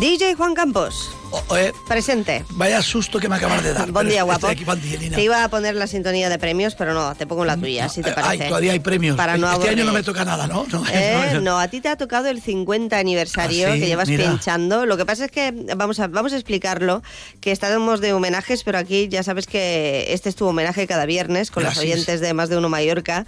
DJ Juan Campos. Presente. Vaya susto que me acabas de dar. <laughs> Buen día, guapo. aquí. Te iba a poner la sintonía de premios, pero no, te pongo la tuya, si te Ay, parece. todavía hay premios. Para no este año no me toca nada, <laughs> ¿no? No, Eh, no, a ti te ha tocado el 50 aniversario Ah, sí, que llevas mira. pinchando. Lo que pasa es que vamos a, vamos a explicarlo, que estamos de homenajes, pero aquí ya sabes que este es tu homenaje cada viernes con los Gracias. oyentes de Más de Uno Mallorca.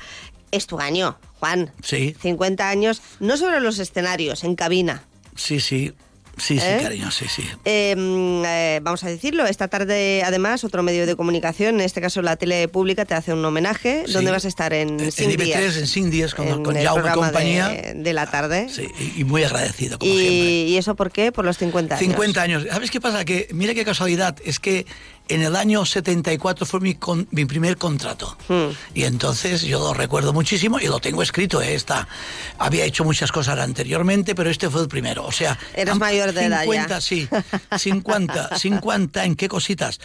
Es tu año, Juan. Sí. 50 años, no sobre los escenarios, en cabina. Sí, sí. Sí, sí, ¿Eh? cariño, sí, sí. Eh, mm, eh, vamos a decirlo, esta tarde además otro medio de comunicación, en este caso la tele pública, te hace un homenaje. Sí. ¿Dónde vas a estar? En, En Cinc IB3, Días. en Cinc Días, con, En con el Jaume compañía. De, de la tarde. Sí, y, y muy agradecido, como y, siempre. ¿Y eso por qué? Por los 50 años. 50 años. ¿Sabes qué pasa? Que mira qué casualidad. Es que en el año 74 fue mi, con- mi primer contrato. Hmm. Y entonces yo lo recuerdo muchísimo y lo tengo escrito. eh, Está. Había hecho muchas cosas anteriormente, pero este fue el primero. O sea, Eres mayor de edad 50, ya. sí. 50, 50, <laughs> ¿en qué cositas?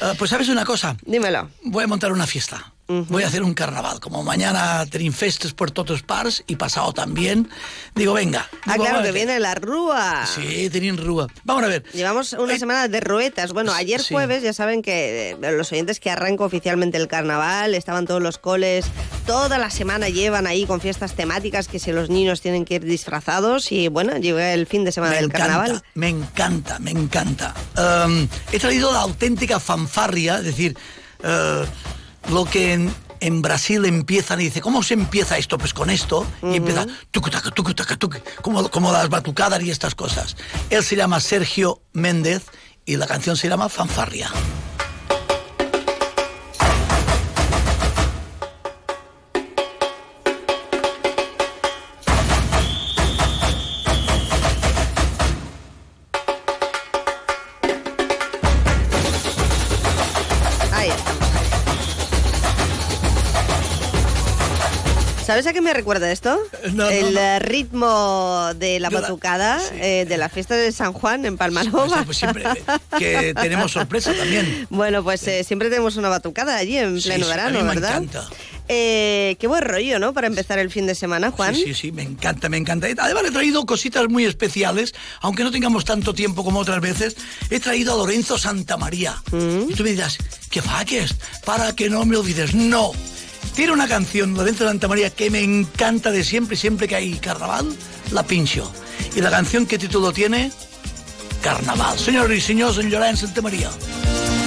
Ah, pues sabes una cosa. Dímelo. Voy a montar una fiesta. Voy a hacer un carnaval. Como mañana tenim festes por todos parts y pasado también. Digo, venga. Ah, digo, claro, que viene la rúa. Sí, tenim rúa. Vamos a ver. Llevamos una semana de ruetas. Bueno, ayer sí. jueves, ya saben que eh, los oyentes que arrancó oficialmente el carnaval, estaban todos los coles, toda la semana llevan ahí con fiestas temáticas que si los niños tienen que ir disfrazados y bueno, llega el fin de semana Me del encanta, carnaval. me encanta, me encanta. Um, he traído la auténtica fanfarria, es decir, eh, lo que en, en Brasil empiezan y dice, ¿cómo se empieza esto? Pues con esto, y empieza tucu, taca, tucu, taca, tucu, como, como las batucadas y estas cosas. Él se llama Sergio Méndez y la canción se llama Fanfarria. ¿Sabes a qué me recuerda esto? No, el no. eh, ritmo de la batucada eh, de la fiesta de San Juan en Palmanova. Pues siempre que <laughs> tenemos sorpresa también. Bueno, pues eh, siempre tenemos una batucada allí en pleno sí, a verano, mí me ¿verdad? encanta. Eh, qué buen rollo, ¿no? Para empezar el fin de semana, Juan. Sí, sí, sí, me encanta, me encanta. Además he traído cositas muy especiales, aunque no tengamos tanto tiempo como otras veces. He traído a Lorenzo Santamaría. Mm. Y tú me dirás, ¿qué faques? Para que no me olvides. No. Tiene una canción, Lorenzo Santamaría, que me encanta de siempre, siempre que hay carnaval, la pincho. Y la canción, ¿qué título tiene? Carnaval. Señor y señor, señor Lorenzo Santamaría. La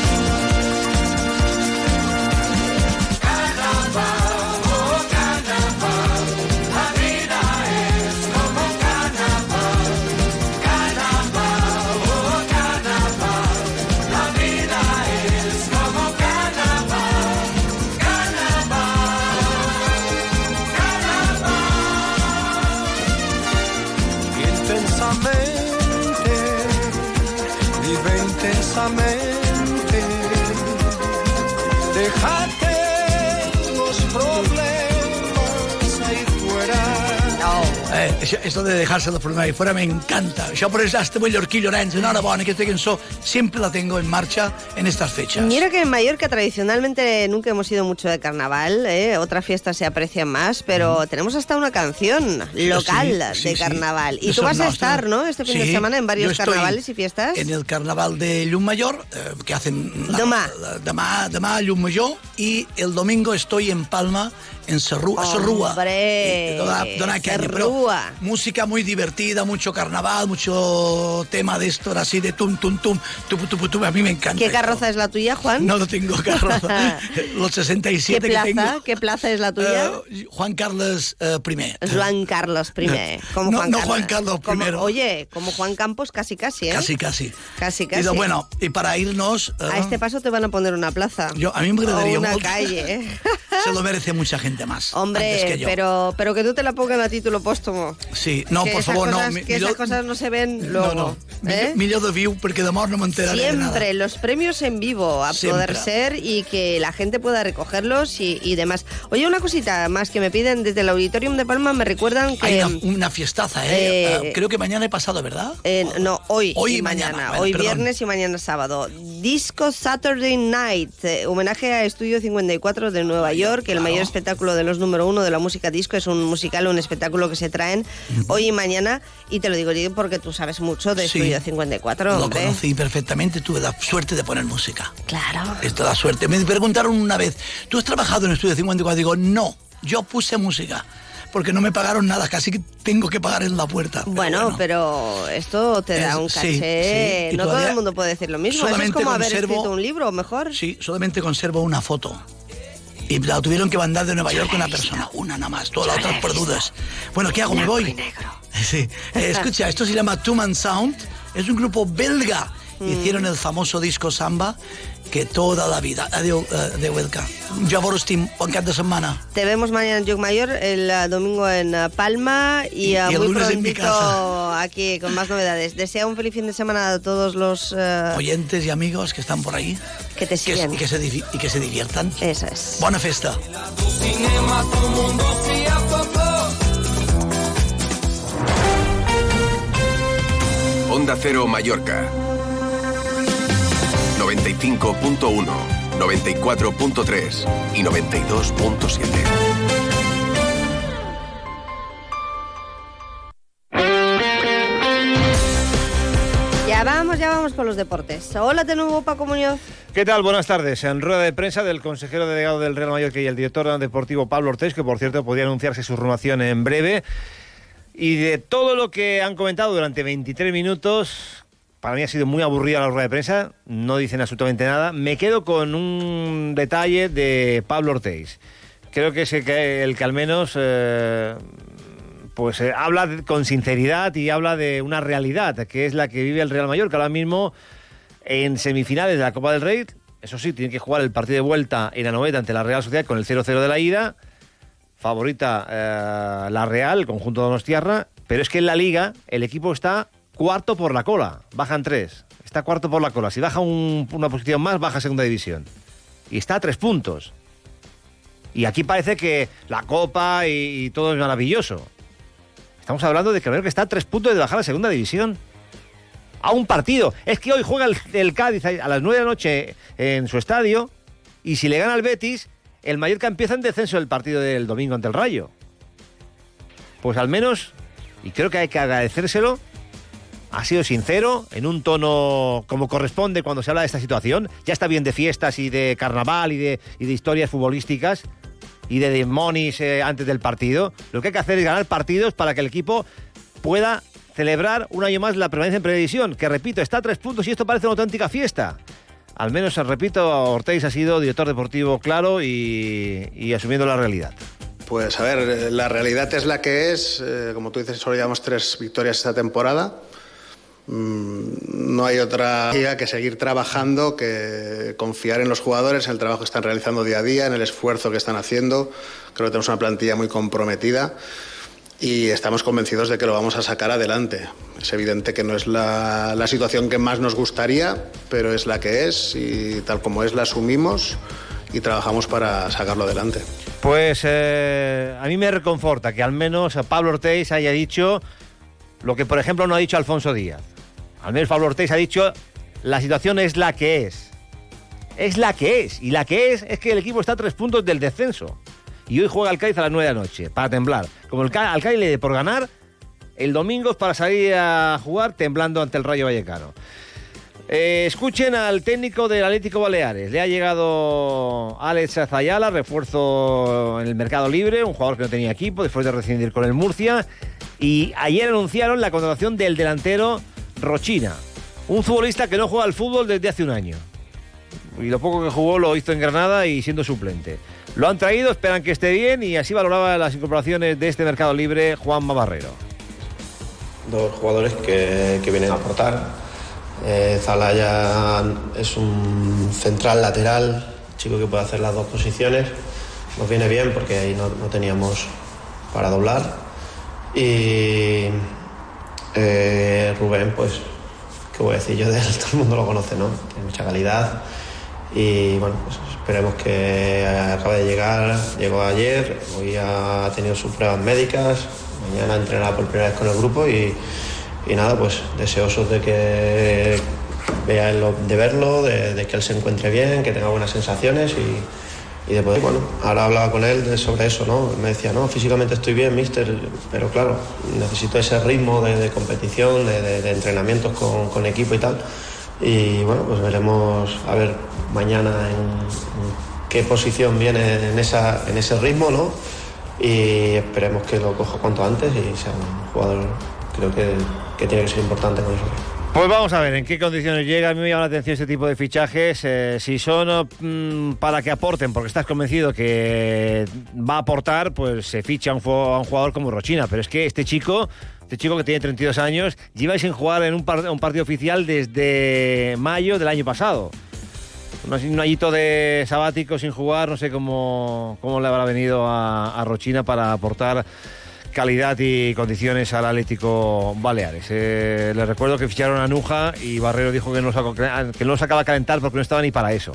Això, esto de dejarse los problemas ahí fuera me encanta. Yo por eso este Mallorquí Llorenç, enhorabona, que esta cançó siempre la tengo en marcha en estas fechas. Mira que en Mallorca tradicionalmente nunca hemos ido mucho de carnaval, ¿eh? otras fiestas se aprecian más, pero tenemos hasta una canción local Sí, sí, de sí. carnaval. Y Eso tú vas a estar, ¿no? Este fin de Sí, semana en varios carnavales y fiestas. En el carnaval de Llummayor, eh, que hacen... la- Demà. la- demà, demà a Llummayor, y el domingo estoy en Palma, en Y dona caña, pero Serrúa. música muy divertida, mucho carnaval, mucho tema de esto, así de tum, tum, tum, tupu, tupu, tupu. A mí me encanta. ¿Qué esto. carroza es la tuya, Juan? No, no tengo carroza. <laughs> Los ¿Qué 67 que plaza? tengo. ¿Qué plaza es la tuya? Eh, Juan Carlos eh, I. Juan Carlos I. Como No, Juan no Carlos. Juan Carlos Como- I. oye, como Juan Campos, casi casi, ¿eh? Casi, casi. Casi, Y casi. lo- bueno, y para irnos... eh, A este paso te van a poner una plaza. Yo- a mí me agradaría O una mucho. calle, ¿eh? <laughs> se lo merece mucha gente más. antes Hombre, que pero, pero que tú te la pongan a título póstumo. Sí, no, que por esas favor, cosas, no. mi- Que esas millor- cosas no se ven luego. no, no. ¿eh? Millor, de viu, porque de amor no m'enteraré de nada. Siempre los premios en vivo a Siempre. poder ser y que la gente pueda recogerlos y, y demás. Oye, una cosita más que me piden desde el Auditorium de Palma, me recuerdan que... Hay una, una fiestaza, ¿eh? Eh, Ah, Creo que mañana he pasado, ¿verdad? Eh, no, hoy, Hoy y y mañana. Bueno, hoy perdón. viernes y mañana sábado. Disco Saturday Night, eh, homenaje a Estudio 54 de Nueva York, el mayor espectáculo de los número uno de la música disco. Es un musical, un espectáculo que se traen hoy y mañana. Y te lo digo digo porque tú sabes mucho de Sí. Estudio 54, Lo hombre. conocí perfectamente, tuve la suerte de poner música. Claro. Esto da suerte. Me preguntaron una vez, ¿tú has trabajado en Estudio 54? Digo, no, yo puse música. Porque no me pagaron nada, casi que tengo que pagar en la puerta. Pero Bueno, pero esto te da Es- un sí, caché. sí, y no todo el mundo puede decir lo mismo. Eso es solamente como haber conservo- escrito un libro, mejor. Sí, solamente conservo una foto. Y la tuvieron que mandar de Nueva York una persona, una nada más, todas las otras perdudas. Bueno, ¿qué hago? ¿Me voy? <laughs> Sí. Eh, escucha, esto se llama Two Man Sound, es un grupo belga. Mm. Hicieron el famoso disco Samba que toda la vida. Adiós, eh, de Huelca. Llavors, Tim, bon cap de setmana. Te vemos mañana en Mayor, el eh, domingo en eh, Palma y, eh, y el muy lunes en mi prontito aquí con más novedades. Desea un feliz fin de semana a todos los eh, Oyentes y amigos que están por ahí. que te Que, siguen. y, que se, y que se diviertan. Eso es. Buena afogó. Onda Cero Mallorca. 95.1, 94.3 y 92.7. Ya vamos, ya vamos con los deportes. Hola de nuevo, Paco Muñoz. ¿Qué tal? Buenas tardes. En rueda de prensa del consejero delegado del Real Mallorca y el director deportivo Pablo Ortiz, que por cierto podría anunciarse su renovación en breve. Y de todo lo que han comentado durante 23 minutos, para mí ha sido muy aburrida la rueda de prensa, no dicen absolutamente nada. Me quedo con un detalle de Pablo Ortiz. Creo que es el que, al menos eh, pues eh, habla con sinceridad y habla de una realidad, que es la que vive el Real Mallorca ahora mismo en semifinales de la Copa del Rey. Eso sí, tiene que jugar el partido de vuelta en Anoeta ante la Real Sociedad con el 0-0 de la ida. Favorita eh, la Real, el conjunto de Donostiarra. Pero es que en la Liga el equipo está cuarto por la cola. Bajan tres. Está cuarto por la cola. Si baja un- una posición más, baja segunda división. Y está a tres puntos. Y aquí parece que la Copa y, todo es maravilloso. Estamos hablando de que Mallorca está a tres puntos de bajar a segunda división. A un partido. Es que hoy juega el, el Cádiz a las nueve de la noche en su estadio y si le gana al Betis, el Mallorca empieza en descenso el partido del domingo ante el Rayo. Pues al menos, y creo que hay que agradecérselo, ha sido sincero, en un tono como corresponde cuando se habla de esta situación. Ya está bien de fiestas y de carnaval y de, historias futbolísticas y de demonios eh, antes del partido. Lo que hay que hacer es ganar partidos para que el equipo pueda celebrar un año más la permanencia en previsión, que repito, está a tres puntos y esto parece una auténtica fiesta. Al menos, repito, Ortiz ha sido director deportivo claro y, asumiendo la realidad. Pues a ver, la realidad es la que es. Eh, como tú dices, solo llevamos tres victorias esta temporada. Mm, no hay otra vía que seguir trabajando, que confiar en los jugadores, en el trabajo que están realizando día a día, en el esfuerzo que están haciendo. Creo que tenemos una plantilla muy comprometida y estamos convencidos de que lo vamos a sacar adelante. Es evidente que no es la, la, situación que más nos gustaría, pero es la que es y tal como es la asumimos y trabajamos para sacarlo adelante. Pues eh, a mí me reconforta que al menos Pablo Ortiz haya dicho lo que, por ejemplo, no ha dicho Alfonso Díaz. Al menos Pablo Ortiz ha dicho la situación es la que es. Es la que es. Y la que es es que el equipo está a tres puntos del descenso y hoy juega el Cádiz a las 9 de la noche, para temblar. Como el al Cádiz le dé por ganar, el domingo es para salir a jugar temblando ante el Rayo Vallecano. Eh, escuchen al técnico del Atlético Baleares. Le ha llegado Alex Azayala, refuerzo en el mercado libre, un jugador que no tenía equipo después de rescindir con el Murcia. Y ayer anunciaron la contratación del delantero Rochina, un futbolista que no juega al fútbol desde hace un año. Y lo poco que jugó lo hizo en Granada y siendo suplente. Lo han traído, esperan que esté bien y así valoraba las incorporaciones de este mercado libre Juan Barrero. Dos jugadores que, que vienen a aportar. Eh, Zalaya es un central lateral, chico que puede hacer las dos posiciones. Nos viene bien porque ahí no, no teníamos para doblar. Y eh, Rubén, pues, ¿qué voy a decir yo de él? <laughs> Todo el mundo lo conoce, ¿no? Tiene mucha calidad. Y bueno, pues Esperemos que acabe de llegar. Llegó ayer, hoy ha tenido sus pruebas médicas, mañana entrenará por primera vez con el grupo y, y nada, pues deseosos de que vea de verlo, de, de, que él se encuentre bien, que tenga buenas sensaciones y, y después, bueno, ahora hablaba con él sobre eso, ¿no? Me decía, no, físicamente estoy bien, mister, pero claro, necesito ese ritmo de, competición, de, entrenamientos con, con equipo y tal. Y bueno, pues veremos a ver mañana en, qué posición viene en, esa, en ese ritmo, ¿no? Y esperemos que lo coja cuanto antes y sea un jugador, creo que, que tiene que ser importante con eso. Pues vamos a ver en qué condiciones llega. A mí me llama la atención este tipo de fichajes. Eh, si son mm, para que aporten, porque estás convencido que va a aportar, pues se ficha a un, jugador como Rochina. Pero es que este chico este chico que tiene 32 años, lleva sin jugar en un, par un partido oficial desde mayo del año pasado. Un, un añito de sabático sin jugar, no sé cómo, cómo le habrá venido a, a Rochina para aportar calidad y condiciones al Atlético Baleares. Eh, les recuerdo que ficharon a Nuja y Barrero dijo que no, que no sacaba a calentar porque no estaba ni para eso.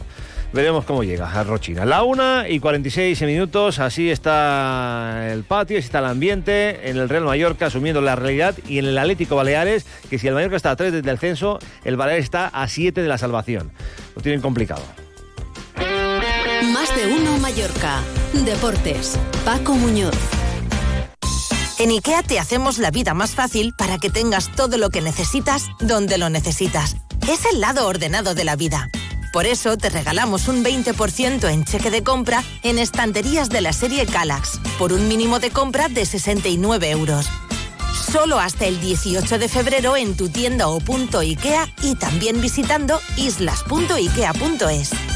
Veremos cómo llega a Rochina. La 1 y 46 minutos, así está el patio, así está el ambiente en el Real Mallorca, asumiendo la realidad, y en el Atlético Baleares, que si el Mallorca está a 3 desde el censo, el Baleares está a 7 de la salvación. Lo tienen complicado. Más de uno Mallorca. Deportes. Paco Muñoz. En IKEA te hacemos la vida más fácil para que tengas todo lo que necesitas donde lo necesitas. Es el lado ordenado de la vida. Por eso te regalamos un 20% en cheque de compra en estanterías de la serie Calax, por un mínimo de compra de 69 euros. Solo hasta el 18 de febrero en tu tienda o punto IKEA y también visitando islas.ikea.es.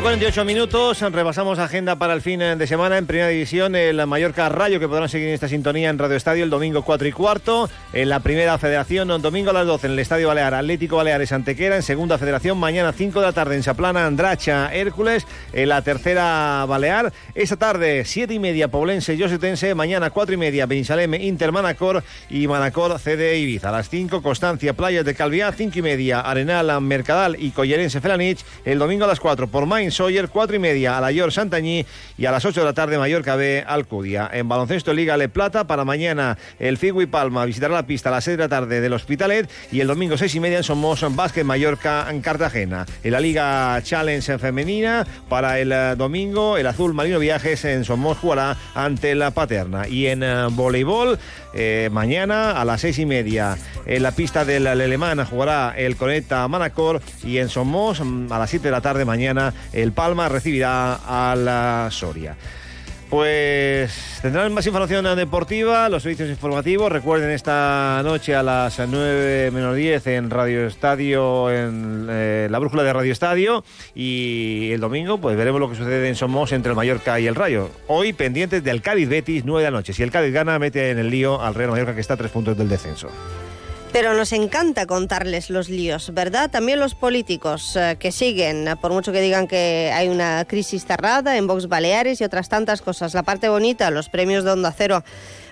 y 48 minutos, repasamos agenda para el fin de semana. En primera división, el Mallorca Rayo, que podrán seguir en esta sintonía en Radio Estadio el domingo 4 y cuarto. En la primera federación, domingo a las 12 en el Estadio Balear, Atlético Baleares Antequera. En segunda federación, mañana 5 de la tarde en Saplana, Andracha, Hércules. En la tercera Balear, esta tarde 7 y media, Poblense, Yosetense. Mañana 4 y media, Bensalem, Inter, Manacor y Manacor, CD Ibiza. A las 5, Constancia, Playas de Calviá. 5 y media, Arenal, Mercadal y Collerense, Felanich. El domingo a las 4 por Main Sawyer, 4 y media a la York Santañí y a las 8 de la tarde Mallorca B Alcudia. En baloncesto Liga Le Plata para mañana el Figu y Palma visitará la pista a las 6 de la tarde del Hospitalet y el domingo 6 y media en Somos Básquet Mallorca en Cartagena. En la Liga Challenge femenina para el eh, domingo el Azul Marino Viajes en Somos jugará ante la Paterna y en eh, voleibol eh, mañana a las 6 y media en la pista del Alemán jugará el Conecta Manacor y en Somos mm, a las 7 de la tarde mañana el Palma recibirá a la Soria. Pues tendrán más información deportiva, los servicios informativos. Recuerden esta noche a las 9 menos 10 en Radio Estadio, en eh, la brújula de Radio Estadio. Y el domingo, pues veremos lo que sucede en Somos entre el Mallorca y el Rayo. Hoy pendientes del Cádiz Betis, 9 de la noche. Si el Cádiz gana, mete en el lío al Real Mallorca que está a tres puntos del descenso. Pero nos encanta contarles los líos, ¿verdad? También los políticos eh, que siguen, por mucho que digan que hay una crisis cerrada en Vox Baleares y otras tantas cosas. La parte bonita, los premios de Onda Cero.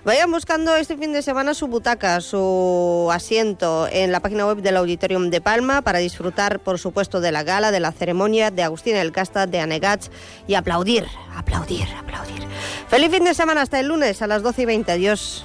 Vayan buscando este fin de semana su butaca, su asiento en la página web del Auditorium de Palma para disfrutar, por supuesto, de la gala, de la ceremonia, de Agustín El Casta, de Anegats y aplaudir, aplaudir, aplaudir. Feliz fin de semana hasta el lunes a las 12 y 20. Adiós.